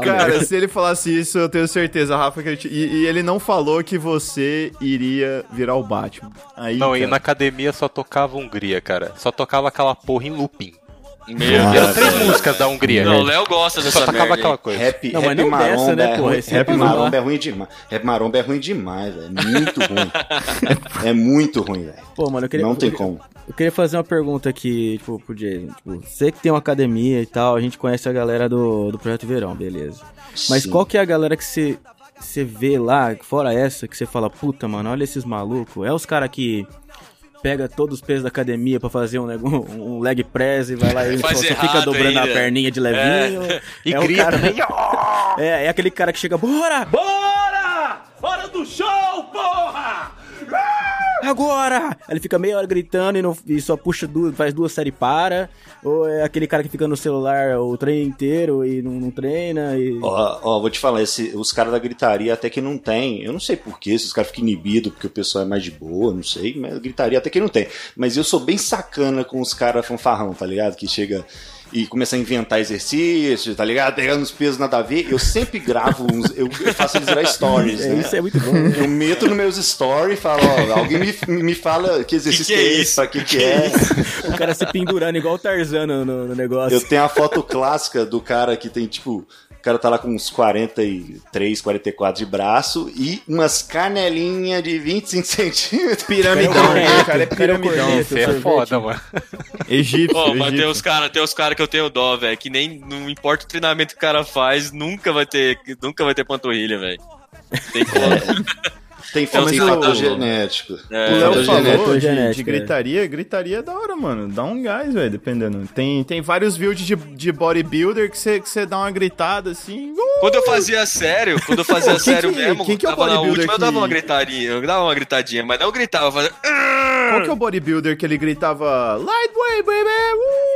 Cara, se ele falasse isso, eu tenho certeza, Rafa, que ele te- e, e ele não falou que você iria virar o Batman. Aí, Não, e cara, na academia só tocava Hungria, cara. Só tocava aquela porra em looping. Meu E eram Deus. três músicas da Hungria. Não, o Léo gosta Só dessa tocava merda. aquela coisa. Rap, Não, rap mas não maromba dessa, né, é porra? Rap rap maromba é ruim demais. Rap maromba é ruim demais, velho. Muito ruim. É muito ruim, velho. Pô, mano, eu queria, Não tem como. Eu queria fazer uma pergunta aqui, tipo, pro Jason. Tipo, você que tem uma academia e tal, a gente conhece a galera do, do Projeto Verão, beleza. Mas Sim. qual que é a galera que você, você vê lá, fora essa, que você fala, puta, mano, olha esses malucos. É os caras que pega todos os pesos da academia pra fazer um, nego- um leg press e vai lá e só, Faz só fica dobrando ainda. a perninha de levinho. E é grita cara-. É, é aquele cara que chega, bora! Bora! Hora do show, porra! Agora! Ele fica meia hora gritando e, não, e só puxa duas, faz duas séries e para. Ou é aquele cara que fica no celular o treino inteiro e não, não treina. E... Ó, ó, vou te falar, esse- os caras da gritaria até que não tem. Eu não sei porquê, se os caras ficam inibidos porque o pessoal é mais de boa, não sei, mas gritaria até que não tem. Mas eu sou bem sacana com os caras fanfarrão, tá ligado? Que chega e começa a inventar exercícios, tá ligado? Pegando os pesos nada a ver. Eu sempre gravo uns. Eu, eu faço eles virar stories, É, né? isso é muito bom. Eu meto nos meus stories e falo, ó, alguém me, me fala que exercício Que que, que é é esse, isso? pra que que é. O cara se pendurando igual o Tarzan no, no- negócio. Eu tenho a foto clássica do cara que tem, tipo, cara tá lá com uns 43, 44 de braço e umas canelinhas de 25 centímetros. Piramidão, o cara é piramidão. Isso é foda, mano. Egípcio, Ó, mas tem os caras tem os cara que eu tenho dó, velho, que nem não importa o treinamento que o cara faz, nunca vai ter, nunca vai ter panturrilha, velho. Tem como. Tem Mas tem o- fator genético. É, O Léo Fator falou genético. de, genética, de gritaria, gritaria é da hora, mano. Dá um gás, velho, dependendo. Tem, tem vários vídeos de, de bodybuilder que você que você dá uma gritada assim. uh! Quando eu fazia sério, quando eu fazia sério que- mesmo, quem que é o bodybuilder última, eu dava que- uma gritadinha, eu dava uma gritadinha, mas não eu gritava, eu fazia... Qual que é o bodybuilder que ele gritava Lightweight, baby!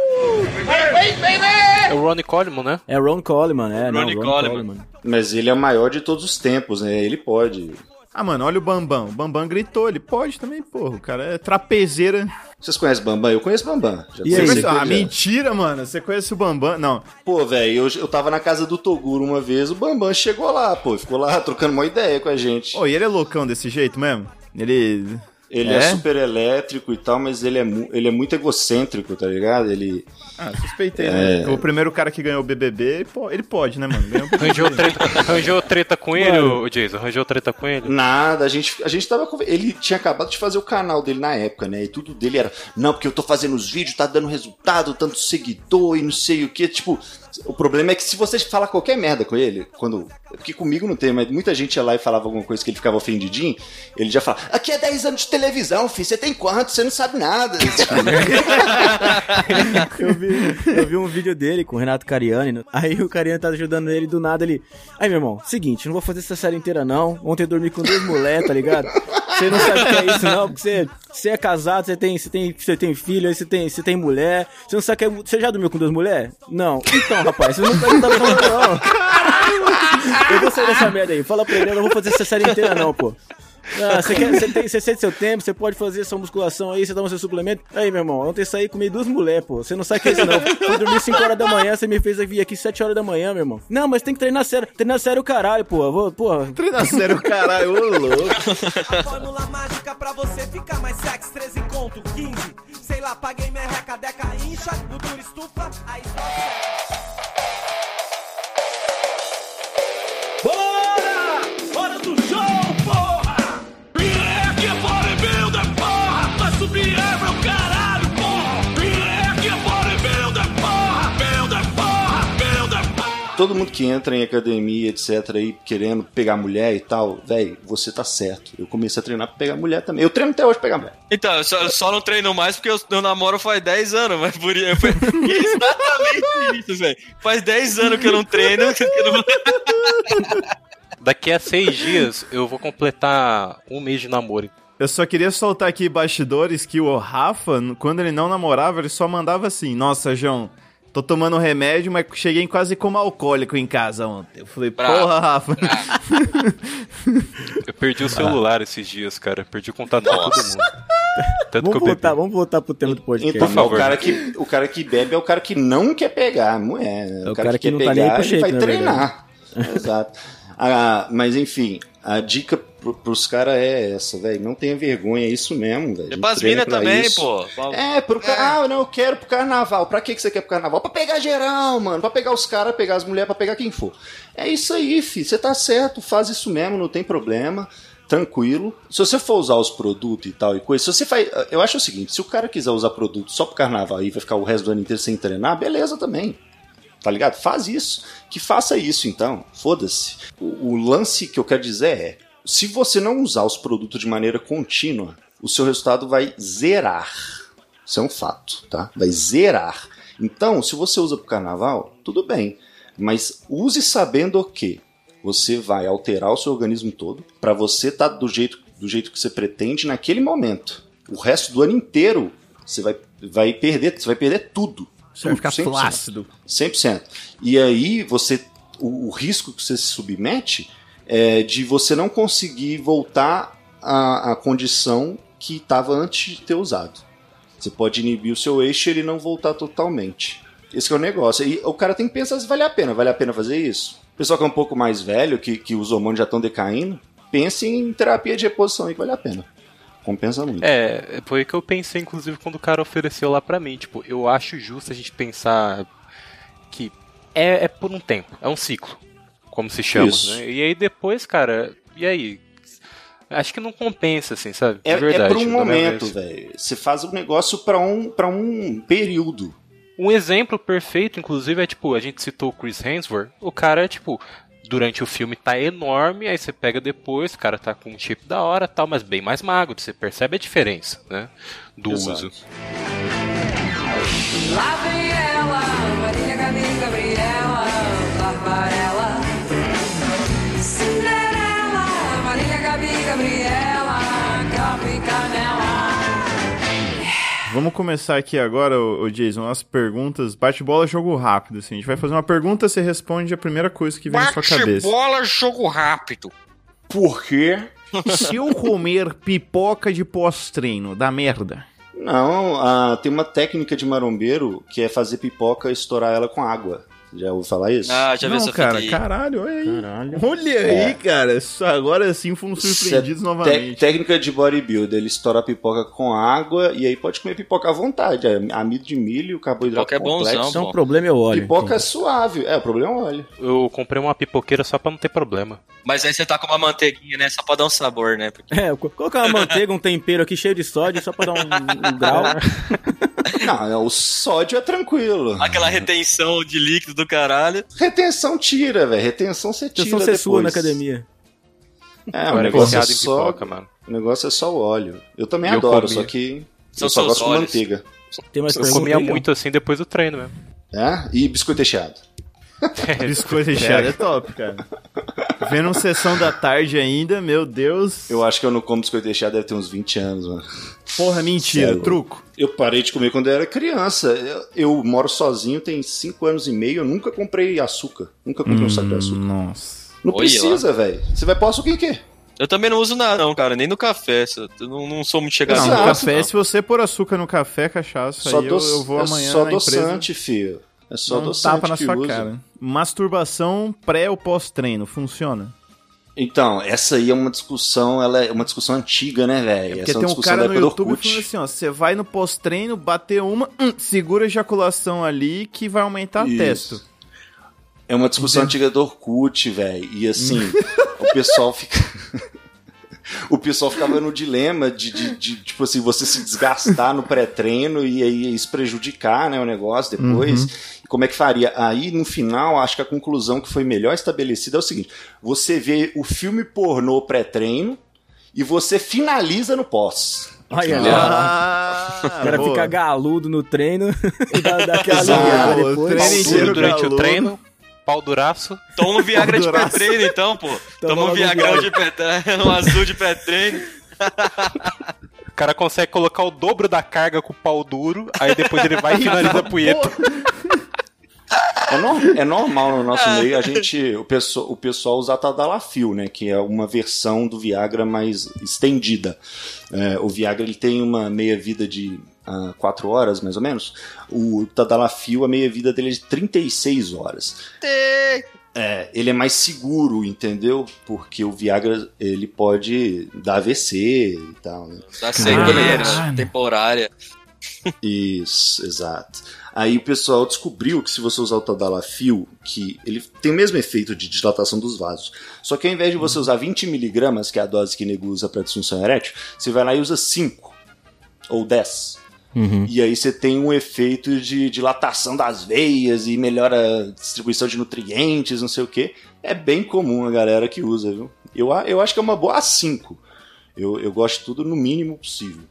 Uh! É o Ronnie Coleman, né? É Ron Coleman, é. não, Ronnie Ron Coleman. Mas ele é o maior de todos os tempos, né? Ele pode. Ah, mano, olha o Bambam. O Bambam gritou, ele pode também, porra. O cara é trapezeira. Vocês conhecem Bambam? Eu conheço Bambam. Já E aí? Ah, já. mentira, mano. Você conhece o Bambam? Não. Pô, velho, eu, eu tava na casa do Toguro uma vez, o Bambam chegou lá, pô, ficou lá trocando uma ideia com a gente. Ô, e ele é loucão desse jeito mesmo? Ele. Ele é? super elétrico e tal, mas ele é, ele é muito egocêntrico, tá ligado? Ele. Ah, suspeitei, É. né? O primeiro cara que ganhou o BBB, ele po- ele pode, né, mano? Ganhou o BBB. Arranjou treta, arranjou treta com ele, o Jason? Arranjou treta com ele? Nada, a gente, a gente tava. Ele tinha acabado de fazer o canal dele na época, né? E tudo dele era. Não, porque eu tô fazendo os vídeos, tá dando resultado, tanto seguidor e não sei o que. Tipo, o problema é que se você fala qualquer merda com ele, quando. Porque comigo não tem, mas muita gente ia lá e falava alguma coisa que ele ficava ofendidinho, ele já fala: Aqui é 10 anos de televisão, filho, você tem quanto? Você não sabe nada. Eu vi, eu vi um vídeo dele com o Renato Cariani. Aí o Cariani tá ajudando ele do nada ele. Aí, meu irmão, seguinte, não vou fazer essa série inteira não. Ontem eu dormi com duas mulheres, tá ligado? Você não sabe o que é isso, não, porque você, você é casado, você tem, você tem, você tem filho, aí você tem, você tem mulher. Você não sabe que é. Você já dormiu com duas mulheres? Não. Então, rapaz, você não não tá falando, não. Eu vou sair dessa merda aí. Fala pra ele, eu não vou fazer essa série inteira, não, pô. Ah, você, quer, você, tem, você sente seu tempo, você pode fazer sua musculação aí, você toma seu suplemento. Aí, meu irmão, ontem saí comi duas mulheres, pô. Você não sabe o que é isso, não. Fui dormir 5 horas da manhã, você me fez vir aqui 7 horas da manhã, meu irmão. Não, mas tem que treinar sério. Treinar sério o caralho, pô. Eu Vou, pô. Treinar sério o caralho, ô louco. A fórmula mágica pra você ficar mais sexy, 13 conto, 15. Sei lá, paguei merreca, deca, incha, o duro estufa, aí Bora! Todo mundo que entra em academia, etc, aí, querendo pegar mulher e tal, velho, você tá certo. Eu comecei a treinar pra pegar mulher também. Eu treino até hoje pra pegar mulher. Então, eu só, eu só não treino mais porque eu, eu namoro faz 10 anos, mas por. Foi exatamente isso, velho. Faz 10 anos que eu não treino. que eu não- Daqui a seis dias eu vou completar um mês de namoro. Eu só queria soltar aqui bastidores que o Rafa, quando ele não namorava, ele só mandava assim: Nossa, João, tô tomando remédio, mas cheguei quase como alcoólico em casa ontem. Eu falei: Bravo. Porra, Rafa. Eu perdi o celular esses dias, cara. Perdi o contato com todo mundo. Tanto Vamos que voltar, vamos voltar pro tema do podcast. Então, Por favor. o, cara que, o cara que bebe é o cara que não quer pegar mulher. né? É o cara que quer não tá nem aí pro ele shape, vai na treinar. Exato. Ah, mas enfim, a dica pro, pros caras é essa, velho. Não tenha vergonha, é isso mesmo, velho. E gente pras minas também, isso. pô. É, pro ca- Ah, não, eu quero pro carnaval. Pra que que você quer pro carnaval? Pra pegar geral, mano. Pra pegar os caras, pegar as mulheres, pra pegar quem for. É isso aí, fi. Você tá certo, faz isso mesmo, não tem problema. Tranquilo. Se você for usar os produtos e tal e coisa, se você faz. Eu acho o seguinte: se o cara quiser usar produto só pro carnaval e vai ficar o resto do ano inteiro sem treinar, beleza também. Tá ligado? Faz isso. Que faça isso então. Foda-se. O, o lance que eu quero dizer é: se você não usar os produtos de maneira contínua, o seu resultado vai zerar. Isso é um fato, tá? Vai zerar. Então, se você usa pro carnaval, tudo bem. Mas use sabendo que você vai alterar o seu organismo todo para você estar do jeito, do jeito que você pretende naquele momento. O resto do ano inteiro você vai, vai perder, você vai perder tudo. Você vai ficar 100%. flácido. 100%. E aí você o, o risco que você se submete é de você não conseguir voltar à, à condição que estava antes de ter usado. Você pode inibir o seu eixo e ele não voltar totalmente. Esse é o negócio. E o cara tem que pensar se vale a pena. Vale a pena fazer isso? O pessoal que é um pouco mais velho, que, que os hormônios já estão decaindo, pense em terapia de reposição aí que vale a pena. Compensa muito. É, foi o que eu pensei, inclusive, quando o cara ofereceu lá pra mim. Tipo, eu acho justo a gente pensar que é, é por um tempo, é um ciclo, como se chama, Isso. né? E aí depois, cara, e aí? Acho que não compensa, assim, sabe? É, verdade. é por um momento, velho. Você faz um negócio para um, pra um período. Um exemplo perfeito, inclusive, é tipo, a gente citou o Chris Hemsworth, o cara, tipo, durante o filme tá enorme, aí você pega depois, o cara tá com um chip da hora tal, mas bem mais magro, você percebe a diferença, né? Do Exato. uso. Lá vem Vamos começar aqui agora, ô Jason, as perguntas. Bate-bola, jogo rápido. Assim. A gente vai fazer uma pergunta, você responde a primeira coisa que vem na sua cabeça. bola, jogo rápido. Por quê? Se eu comer pipoca de pós-treino, dá merda. Não, ah, tem uma técnica de marombeiro que é fazer pipoca e estourar ela com água. Já ouviu falar isso? Ah, já vi Não, essa cara, fita aí. caralho, olha aí. Caralho. Olha É. aí, cara. Isso Agora sim fomos Isso surpreendidos é novamente. te- técnica de bodybuilder, ele estoura a pipoca com água e aí pode comer pipoca à vontade. É amido de milho, carboidrato Pipoca é bonzão, complexo. Então bom. o problema é o óleo. Pipoca é suave. É, o problema é o óleo. Eu comprei uma pipoqueira só pra não ter problema. Mas aí você tá com uma manteiguinha, né? Só pra dar um sabor, né? Porque... É, co- colocar uma manteiga, um tempero aqui cheio de sódio só pra dar um, um grau. Não, é, o sódio é tranquilo. Aquela retenção de líquido do caralho. Retenção tira, velho. Retenção você tira Então você sua depois. na academia. É, o é negócio é só... pipoca, mano. O negócio é só o óleo. Eu também Eu adoro, comia. só que São eu só gosto olhos. manteiga. Tem mais Eu comia muito assim depois do treino mesmo. É? E biscoito recheado. Biscoito recheado é top, cara. Vendo sessão da tarde ainda, meu Deus. Eu acho que eu não como biscoito recheado deve ter uns 20 anos, mano. Porra, mentira, Sério. truco. Eu parei de comer quando eu era criança. Eu, eu moro sozinho, tem 5 anos e meio. Eu nunca comprei açúcar. Nunca comprei um saco de açúcar. Nossa. Não Olha precisa, velho. Você vai pôr açúcar em quê? Eu também não uso nada, não, cara. Nem no café. Eu não, não sou muito chegado Não, no café, não. se você pôr açúcar no café, cachaça, aí eu, doce- eu vou amanhã é só na empresa. adoçante, filho. É só adoçante tapa na que sua usa. cara. Masturbação pré ou pós-treino, funciona? Então, essa aí é uma discussão, ela é uma discussão antiga, né, velho? Porque essa é tem uma um cara no YouTube falando assim, ó, você vai no pós-treino, bater uma, hum, segura a ejaculação ali que vai aumentar Isso. a testo. É uma discussão antiga do Orkut, velho. E assim, o pessoal fica. O pessoal ficava no dilema de, de, de, tipo assim, você se desgastar no pré-treino e aí isso prejudicar, né, o negócio depois. E Como é que faria? Aí, no final, acho que a conclusão que foi melhor estabelecida é o seguinte: você vê o filme pornô pré-treino e você finaliza no pós. Olha lá. Ah, O cara boa. fica galudo no treino e dá, dá aquela Boa, depois. treino inteiro durante galudo. o treino, pau duraço. Toma um Viagra de pré-treino, então, pô. Toma um logo Viagrão Viagra. de pré-treino, um azul de pré-treino. O cara consegue colocar o dobro da carga com o pau duro, aí depois ele vai e finaliza a punheta. É, nor- é normal no nosso meio a gente, o pessoal, o pessoal usar Tadalafil, né, que é uma versão do Viagra mais estendida. É, o Viagra ele tem uma meia vida de 4 horas, mais ou menos. O Tadalafil, a meia vida dele é de 36 horas. É, ele é mais seguro, entendeu? Porque o Viagra ele pode dar AVC e tal. Né? Da cegueira, temporária. Isso, exato. Aí o pessoal descobriu que se você usar o Tadalafil, que ele tem o mesmo efeito de dilatação dos vasos, só que ao invés de você usar 20mg, que é a dose que nego usa para disfunção erétil, você vai lá e usa 5 ou 10. E aí você tem um efeito de dilatação das veias e melhora a distribuição de nutrientes, não sei o que. É bem comum a galera que usa, viu? Eu, eu acho que é uma boa A5. Eu, eu gosto de tudo no mínimo possível.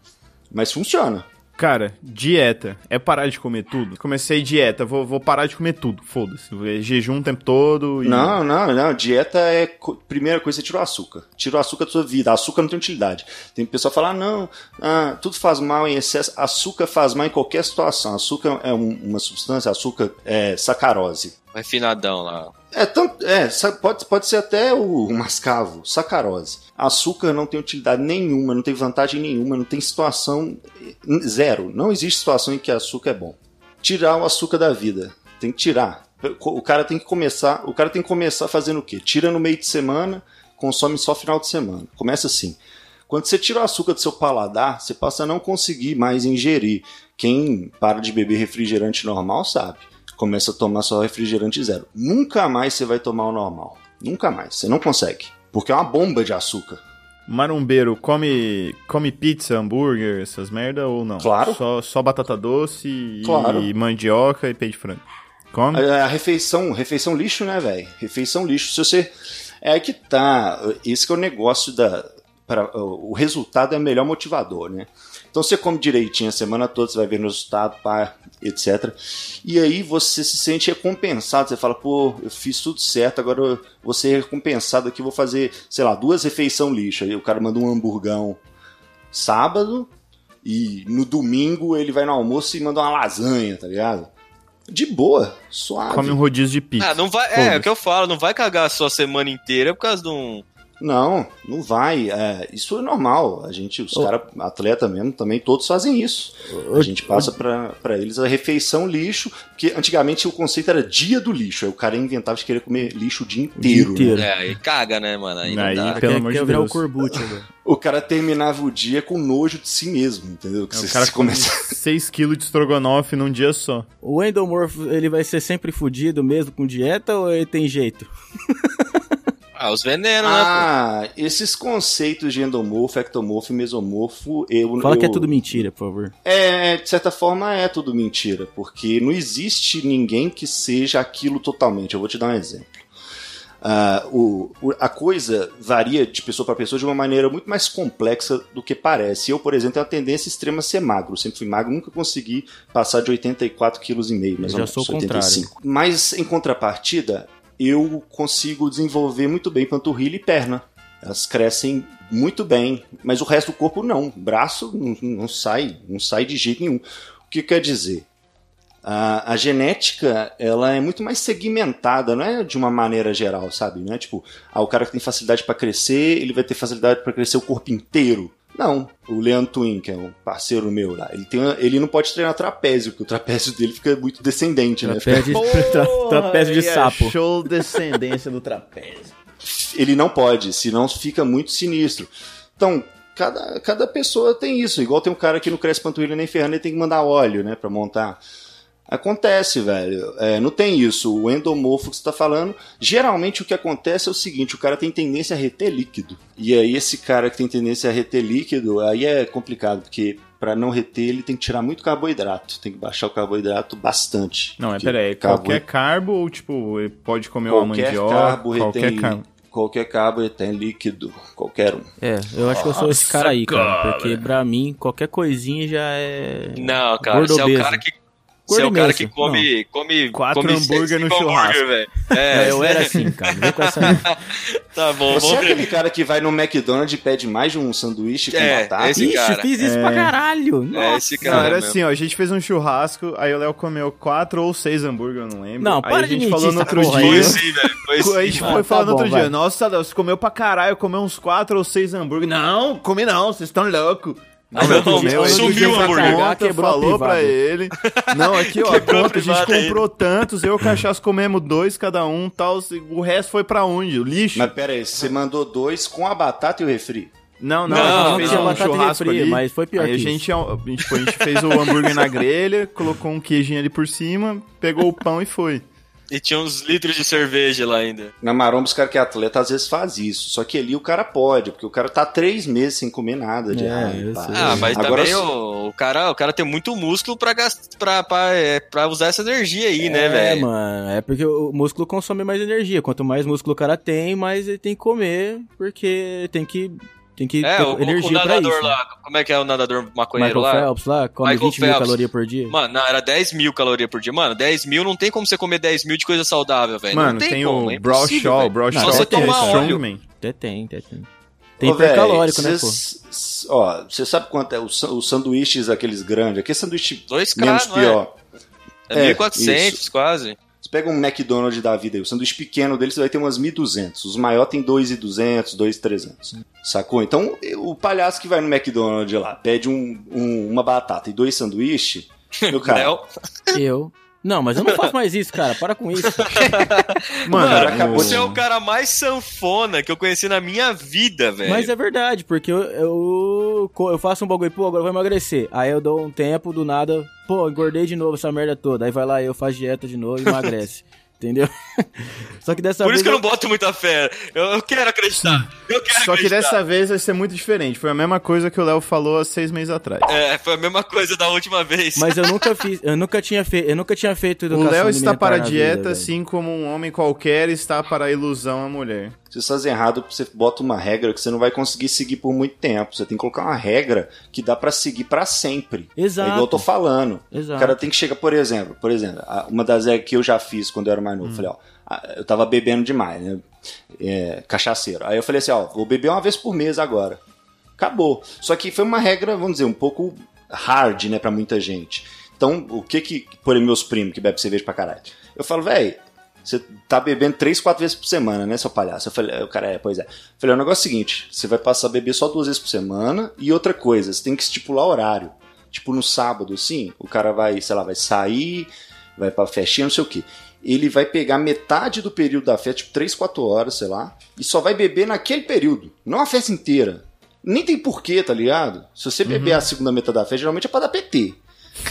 Mas funciona. Cara, dieta. É parar de comer tudo? Comecei dieta, vou, vou parar de comer tudo. Foda-se. É Jejum o tempo todo e. Não, não, não. Dieta é. Primeira coisa, você tira o açúcar. Tira o açúcar da sua vida. Açúcar não tem utilidade. Tem pessoa que fala, ah, não, ah, tudo faz mal em excesso. Açúcar faz mal em qualquer situação. Açúcar é um- uma substância, açúcar é sacarose. Vai finadão lá. É, tanto, é pode, pode ser até o, mascavo, sacarose. Açúcar não tem utilidade nenhuma, não tem vantagem nenhuma, não tem situação zero. Não existe situação em que açúcar é bom. Tirar o açúcar da vida. Tem que tirar. O cara tem que começar. O cara tem que começar fazendo o quê? Tira no meio de semana, consome só final de semana. Começa assim. Quando você tira o açúcar do seu paladar, você passa a não conseguir mais ingerir. Quem para de beber refrigerante normal sabe. Começa a tomar só refrigerante zero. Nunca mais você vai tomar o normal. Nunca mais. Você não consegue. Porque é uma bomba de açúcar. Marumbeiro, come, come pizza, hambúrguer, essas merda ou não? Claro. Só, só batata doce e Claro. mandioca e peito de frango. Come? A, a refeição, refeição lixo, né, velho? Refeição lixo. Se você. É que tá. Esse que é o negócio da. Pra, o resultado é o melhor motivador, né? Então você come direitinho a semana toda, você vai ver no resultado, pá, etc. E aí você se sente recompensado. Você fala, pô, eu fiz tudo certo, agora eu vou ser recompensado aqui, vou fazer, sei lá, duas refeição lixo. Aí o cara manda um hamburgão sábado e no domingo ele vai no almoço e manda uma lasanha, tá ligado? De boa, suave. Come um rodízio de pizza. Ah, não vai. É, é o que eu falo, não vai cagar a sua semana inteira por causa de um, Não, não vai. É, isso é normal. A gente, os Ô. caras, atleta mesmo, também todos fazem isso. A gente passa pra, pra eles a refeição lixo, porque antigamente o conceito era dia do lixo. Aí o cara inventava de querer comer lixo o dia inteiro. né? É, aí caga, né, mano? Aí, não Aí, dá. pelo amor de o Deus. Corbucci agora. O cara terminava o dia com nojo de si mesmo, entendeu? Que É, o cara se come começa... 6kg de estrogonofe num dia só. O endomorfo, ele vai ser sempre fudido mesmo com dieta ou ele tem jeito? Ah, os venenos, né? Ah, esses conceitos de endomorfo, ectomorfo e mesomorfo, eu Fala que é eu- tudo mentira, por favor. É, de certa forma é tudo mentira, porque não existe ninguém que seja aquilo totalmente. Eu vou te dar um exemplo. Ah, o- o- a coisa varia de pessoa para pessoa de uma maneira muito mais complexa do que parece. Eu, por exemplo, tenho a tendência extrema a ser magro. Eu sempre fui magro, nunca consegui passar de 84,5 kg, Eu ou já menos. sou o contrário. 85. Mas, em contrapartida, eu consigo desenvolver muito bem panturrilha e perna. Elas crescem muito bem, mas o resto do corpo não. Braço não, não sai, não sai de jeito nenhum. O que quer dizer? A, a genética ela é muito mais segmentada, não é de uma maneira geral, sabe? Não é tipo, ah, o cara que tem facilidade para crescer, ele vai ter facilidade para crescer o corpo inteiro. Não, o Leandro Twin, que é um parceiro meu lá, ele, tem, ele não pode treinar trapézio, porque o trapézio dele fica muito descendente, né? Trapézio, tra- trapézio de é sapo. Show descendência do trapézio. ele não pode, senão fica muito sinistro. Então, cada, cada pessoa tem isso. Igual tem um cara que não cresce panturrilha nem ferrando, ele tem que mandar óleo, né, pra montar. Acontece, velho. É, não tem isso. O endomorfo que você tá falando, geralmente o que acontece é o seguinte: o cara tem tendência a reter líquido. E aí, esse cara que tem tendência a reter líquido, aí é complicado, porque para não reter ele tem que tirar muito carboidrato. Tem que baixar o carboidrato bastante. Não, é peraí, carbo- qualquer carbo ou tipo, ele pode comer uma qualquer mandioca? carbo qualquer retém, carbo. qualquer carbo retém líquido, qualquer um. É, eu acho que eu sou esse cara aí, cara. cara. Porque pra mim, qualquer coisinha já é. Não, cara, você é o cara que. Você é o cara que come. come Quatro come hambúrguer no churrasco. hambúrguer, velho. É, eu era assim, cara. Não vem com essa. Tá bom, Você é aquele cara que vai no McDonald's e pede mais de um sanduíche com É, batata? esse Ixi, cara. fiz isso pra caralho. É Nossa. esse Não, cara. era mesmo. assim, ó, a gente fez um churrasco, aí o Léo comeu quatro ou seis hambúrguer, eu não lembro. Não, aí para a de gente mentir falou no essa outro porra dia. aí. Foi sim, velho. Foi A sim. gente Ah, foi tá falar no bom, outro vai. dia, nossa, Léo, você comeu pra caralho, comeu uns quatro ou seis hambúrguer. Não, come não, vocês estão loucos. Não, Aí não, comeu, aí sumiu o hambúrguer. conta, Quebrou falou pra privada. ele. Não, aqui ó, a Quebrou a conta, a gente comprou tantos, eu e o Cachaço comemos dois cada um, tal, o resto foi pra onde? O lixo? Mas pera aí, você mandou dois com a batata e o refri? Não, não, Não, a gente não fez um e churrasco refri, ali. mas foi pior aí que a gente, a gente, a gente fez o hambúrguer na grelha, colocou um queijinho ali por cima, pegou o pão e foi. E tinha uns litros de cerveja lá ainda. Na maromba, os caras que é atleta às vezes faz isso. Só que ali o cara pode, porque o cara tá três meses sem comer nada de É. Ah, mas Agora, também o, o cara, o cara tem muito músculo pra, gast... pra, pra, é, pra usar essa energia aí, né, É, velho? mano, é porque o músculo consome mais energia. Quanto mais músculo o cara tem, mais ele tem que comer, porque tem que, tem que É, ter o, o energia pra nadador isso. lá, como é que é o nadador maconheiro Michael lá? Phelps lá, come Michael 20 mil Phelps. calorias por dia. Mano, não, era 10 mil calorias por dia. Mano, 10 mil não tem como você comer 10 mil de coisa saudável, velho. Mano, não tem, tem, como, o é Brawl o. Brawl Shaw você que é tomar óleo. strongman. Até tem, até tem. Tem hipercalórico, né, pô? Ó, você sabe quanto é os san- os sanduíches aqueles grandes? Aquele sanduíche 2K, menos não é? pior. É, É, 1.400 quase. Você pega um McDonald's da vida aí, o sanduíche pequeno dele você vai ter umas 1.200. Os maiores tem 2.200, 2.300. Sacou? Então, o palhaço que vai no McDonald's lá, pede um- um- uma batata e dois sanduíches, meu cara. Eu. Não, mas eu não faço mais isso, cara. Para com isso. Mano, Cara, acabou Você é o cara mais sanfona que eu conheci na minha vida, velho. Mas é verdade, porque eu, eu, eu faço um bagulho, pô, agora eu vou emagrecer. Aí eu dou um tempo, do nada, pô, engordei de novo essa merda toda. Aí vai lá, eu faço dieta de novo e emagrece. Entendeu? Só que dessa Por vez. isso que eu não boto muita fé. Eu, eu quero acreditar. Eu quero Só que acreditar. dessa vez vai ser muito diferente. Foi a mesma coisa que o Léo falou há seis meses atrás. É, foi a mesma coisa da última vez. Mas eu nunca fiz, eu nunca tinha feito, eu nunca tinha feito O educação Léo está para a dieta, vida, assim como um homem qualquer está para a ilusão à mulher. Se você faz errado, você bota uma regra que você não vai conseguir seguir por muito tempo. Você tem que colocar uma regra que dá pra seguir pra sempre. Exato. É igual eu tô falando. Exato. O cara tem que chegar, por exemplo, por exemplo, uma das regras que eu já fiz quando eu era mais novo, falei, ó, eu tava bebendo demais, né? É, cachaceiro. Aí eu falei assim, ó, vou beber uma vez por mês agora. Acabou. Só que foi uma regra, vamos dizer, um pouco hard, né, pra muita gente. Então, o que que, por exemplo, meus primos que bebem cerveja pra caralho? Eu falo, velho, Você tá bebendo três, quatro vezes por semana, né, seu palhaço? Eu falei, o cara, é, pois é. Eu falei, o negócio é o seguinte: você vai passar a beber só duas vezes por semana e outra coisa, você tem que estipular horário. Tipo, no sábado, assim, o cara vai, sei lá, vai sair, vai pra festinha, não sei o quê. Ele vai pegar metade do período da festa, tipo 3, 4 horas, sei lá, e só vai beber naquele período, não a festa inteira. Nem tem porquê, tá ligado? Se você beber a segunda metade da festa, geralmente é pra dar PT.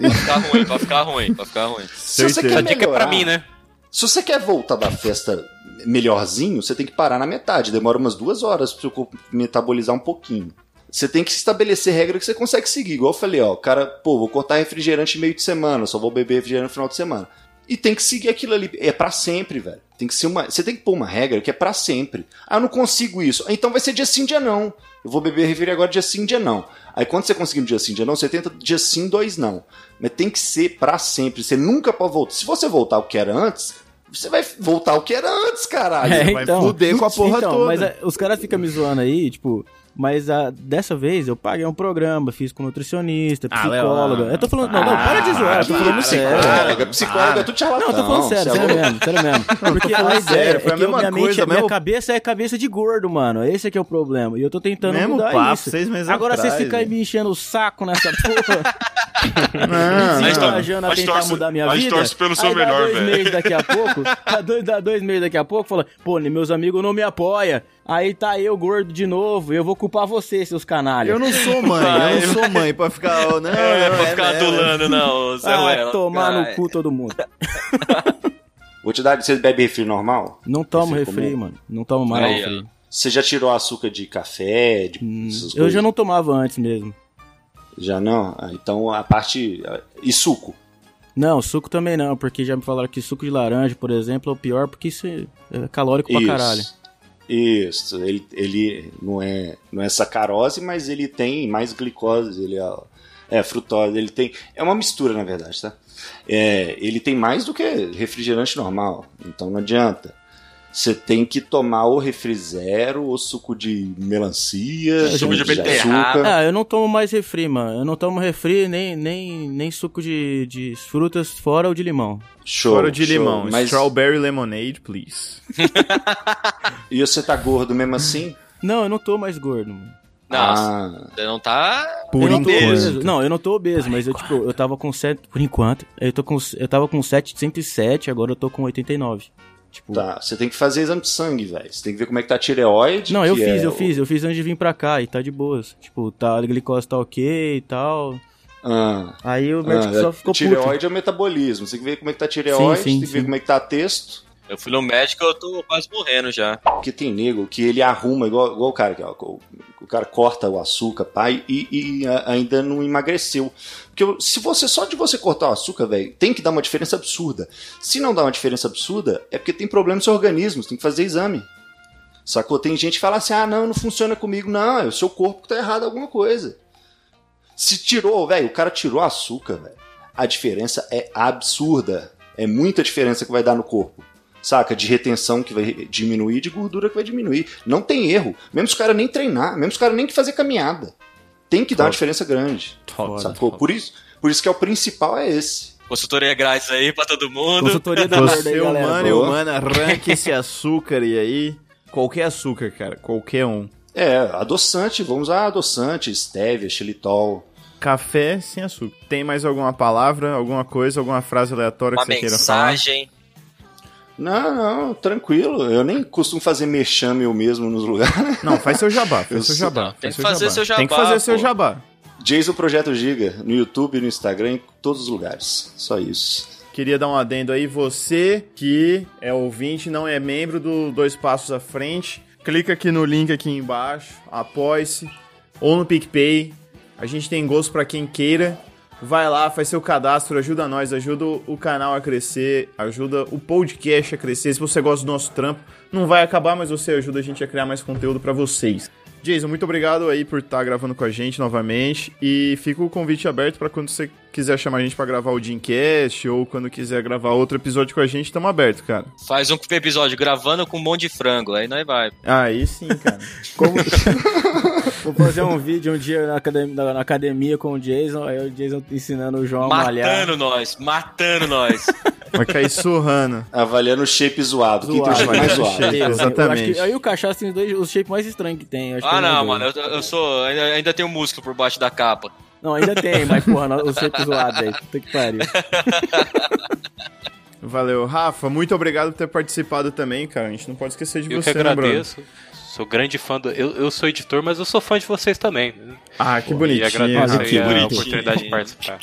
Pra ficar ruim, pra ficar ruim, pra ficar ruim. Se você quer A dica é pra melhorar- mim, né? Se você quer voltar da festa melhorzinho, você tem que parar na metade. Demora umas duas horas seu corpo metabolizar um pouquinho. Você tem que estabelecer regra que você consegue seguir. Igual eu falei, ó, cara, pô, vou cortar refrigerante meio de semana, só vou beber refrigerante no final de semana. E tem que seguir aquilo ali. É pra sempre, velho. Tem que ser uma. Você tem que pôr uma regra que é pra sempre. Ah, eu não consigo isso. Então vai ser dia sim, dia não. Eu vou beber refri agora dia sim, dia não. Aí quando você conseguir um dia sim, dia não, você tenta dia sim, dois não. Mas tem que ser pra sempre. Você nunca pode voltar. Se você voltar ao que era antes, você vai voltar ao que era antes, caralho. É, vai então, fuder com a porra então, toda. Mas é, os caras ficam me zoando aí, tipo. Mas a, dessa vez eu paguei um programa, fiz com nutricionista, Ah, psicóloga. não, eu tô falando. Não, não, para de zoar, eu tô falando sério. Psicóloga, psicóloga, é tudo charlatão. Não, eu tô falando sério, é sério louco. mesmo, sério mesmo. Porque a ideia sério, é foi a mesma minha, mente, coisa, minha mesmo- cabeça é cabeça de gordo, mano. Esse é que é o problema. E eu tô tentando Mesmo mudar papo, isso. seis meses Agora atrás, vocês ficam aí velho. me enchendo o saco nessa porra. Não, não. Viajando a tentar torce- mudar minha mas vida. torce pelo seu aí dá melhor, dois velho. meses daqui a pouco. Dá dois, dá dois meses daqui a pouco, fala, pô, meus amigos não me apoiam. Aí tá eu gordo de novo. Eu vou culpar vocês, seus canalhas. Eu não sou mãe, eu não sou mãe pra ficar. Não, É, pra ficar mesmo. adulando, não, Zé Ah, Ruela. tomar Ai. no cu todo mundo. Vou te dar. Você bebe refri normal? Não tomo Você refri, mano. Não tomo mais Aí, refri. Você já tirou açúcar de café? De essas Eu coisas? já não tomava antes mesmo. Já não? Ah, então a parte. E suco? Não, suco também não, porque já me falaram que suco de laranja, por exemplo, é o pior porque isso é calórico pra caralho. Isso, ele, ele não, é, não é sacarose, mas ele tem mais glicose, ele é, é frutose, ele tem. É uma mistura, na verdade, tá? É, ele tem mais do que refrigerante normal, então não adianta. Você tem que tomar ou refri zero, ou suco de melancia, Suco de beterraba. açúcar. Ah, eu não tomo mais refri, mano. Eu não tomo refri nem, nem, nem suco de, de frutas fora ou de limão. Show, Fora de show. limão. Mas, Strawberry lemonade, please. E você tá gordo mesmo assim? Não, eu não tô mais gordo, mano. Nossa, Ah, você não tá. Por eu não tô enquanto. obeso. Não, eu não tô obeso, mas eu, tipo, eu tava com 7. Por enquanto, eu, tô com, eu tava com 707, agora eu tô com 89. Tipo. tá. Você tem que fazer exame de sangue, velho. Você tem que ver como é que tá a tireoide. Não, eu fiz, é eu o- fiz, eu fiz antes de vir pra cá e tá de boas. Tipo, tá, a glicose tá ok e tal. Ah, Aí o médico ah, só ficou puto. tireoide é o metabolismo. Você tem que ver como é que tá a tireoide, Sim, sim, tem que ver sim. como é que tá texto. Eu fui no médico eu tô quase morrendo já. Porque tem nego que ele arruma, igual, igual o cara o, o cara corta o açúcar, pai, e, e a- ainda não emagreceu. Porque se você só de você cortar o açúcar, velho, tem que dar uma diferença absurda. Se não dá uma diferença absurda, é porque tem problema no seu organismo, tem que fazer exame. Sacou? Tem gente que fala assim: ah, não, não funciona comigo. Não, é o seu corpo que tá errado alguma coisa. Se tirou, velho, o cara tirou açúcar, velho. A diferença é absurda. É muita diferença que vai dar no corpo. Saca? De retenção que vai diminuir, de gordura que vai diminuir. Não tem erro. Mesmo os caras nem treinar, mesmo os caras nem que fazer caminhada. Tem que dar uma diferença grande. Sacou? Por isso, por isso que é o principal é esse. Consultoria grátis aí pra todo mundo. Consultoria da Você, galera. humano e Boa. humana, arranque esse açúcar e aí. Qualquer açúcar, cara. Qualquer um. É, adoçante, vamos usar adoçante, stevia, xilitol. Café sem açúcar. Tem mais alguma palavra, alguma coisa, alguma frase aleatória Uma que você queira falar? mensagem. Não, não, tranquilo. Eu nem costumo fazer merchan eu mesmo nos lugares. Não, faz seu jabá, faz Eu seu jabá. Tem faz que fazer seu Tem que jabá, fazer seu pô. jabá. Jason Projeto Giga, no YouTube, no Instagram, em todos os lugares. Só isso. Queria dar um adendo aí, você que é ouvinte, não é membro do Dois Passos à Frente, clica aqui no link aqui embaixo, apoie-se, ou no PicPay, a gente tem gosto pra quem queira, vai lá, faz seu cadastro, ajuda nós, ajuda o canal a crescer, ajuda o podcast a crescer, se você gosta do nosso trampo, não vai acabar, mas você ajuda a gente a criar mais conteúdo pra vocês. Jason, muito obrigado aí por estar gravando com a gente novamente. E fica o convite aberto para quando você quiser chamar a gente para gravar o Dreamcast ou quando quiser gravar outro episódio com a gente, estamos aberto, cara. Faz um episódio gravando com um monte de frango, aí nós vai. Aí sim, cara. Como, Vou fazer um vídeo um dia na academia, na academia com o Jason, aí o Jason ensinando o João a malhar. Matando nós, matando nós. Vai cair surrando. Avaliando o shape zoado. Quem tem o shape mais zoado? shape. Que- Exatamente. o Cachaça tem os dois, os shapes mais estranhos que tem. que Ah, não, mano, eu, eu sou. Ainda, ainda tenho músculo por baixo da capa. Não, ainda tem, mas porra, os shapes zoados aí. Puta que pariu. Valeu. Rafa, muito obrigado por ter participado também, cara. A gente não pode esquecer de Eu que você, né, Bruno? agradeço. Sou grande fã do. Eu, eu sou editor, mas eu sou fã de vocês também. Ah, que E bonitinho. agradeço Rafa. aí a bonitinho. oportunidade de participar.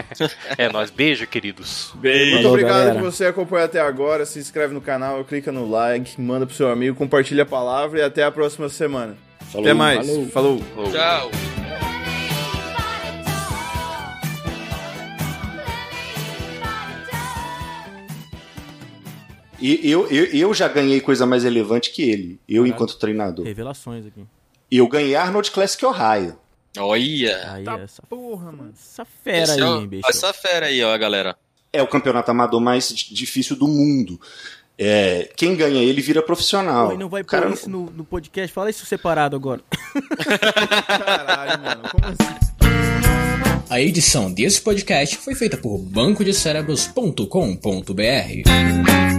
é, nós. Beijo, queridos. Muito Falou, obrigado galera. que você acompanhou até agora. Se inscreve no canal, clica no like, manda pro seu amigo, compartilha a palavra e até a próxima semana. Falou. até mais. Falou. Falou. Tchau. E eu, eu, eu já ganhei coisa mais relevante que ele. Eu, enquanto treinador. Revelações aqui. Eu ganhei Arnold Classic Ohio. Olha. Aí, Tá essa, porra, mano. essa fera Esse aí, é o- hein, bicho. Essa fera aí, ó, galera. É o campeonato amador mais di- difícil do mundo. É, quem ganha ele vira profissional. Pô, e não vai cara pôr isso no, no podcast? Fala isso separado agora. Caralho, mano. Como assim? A edição desse podcast foi feita por bancodecerebros.com.br.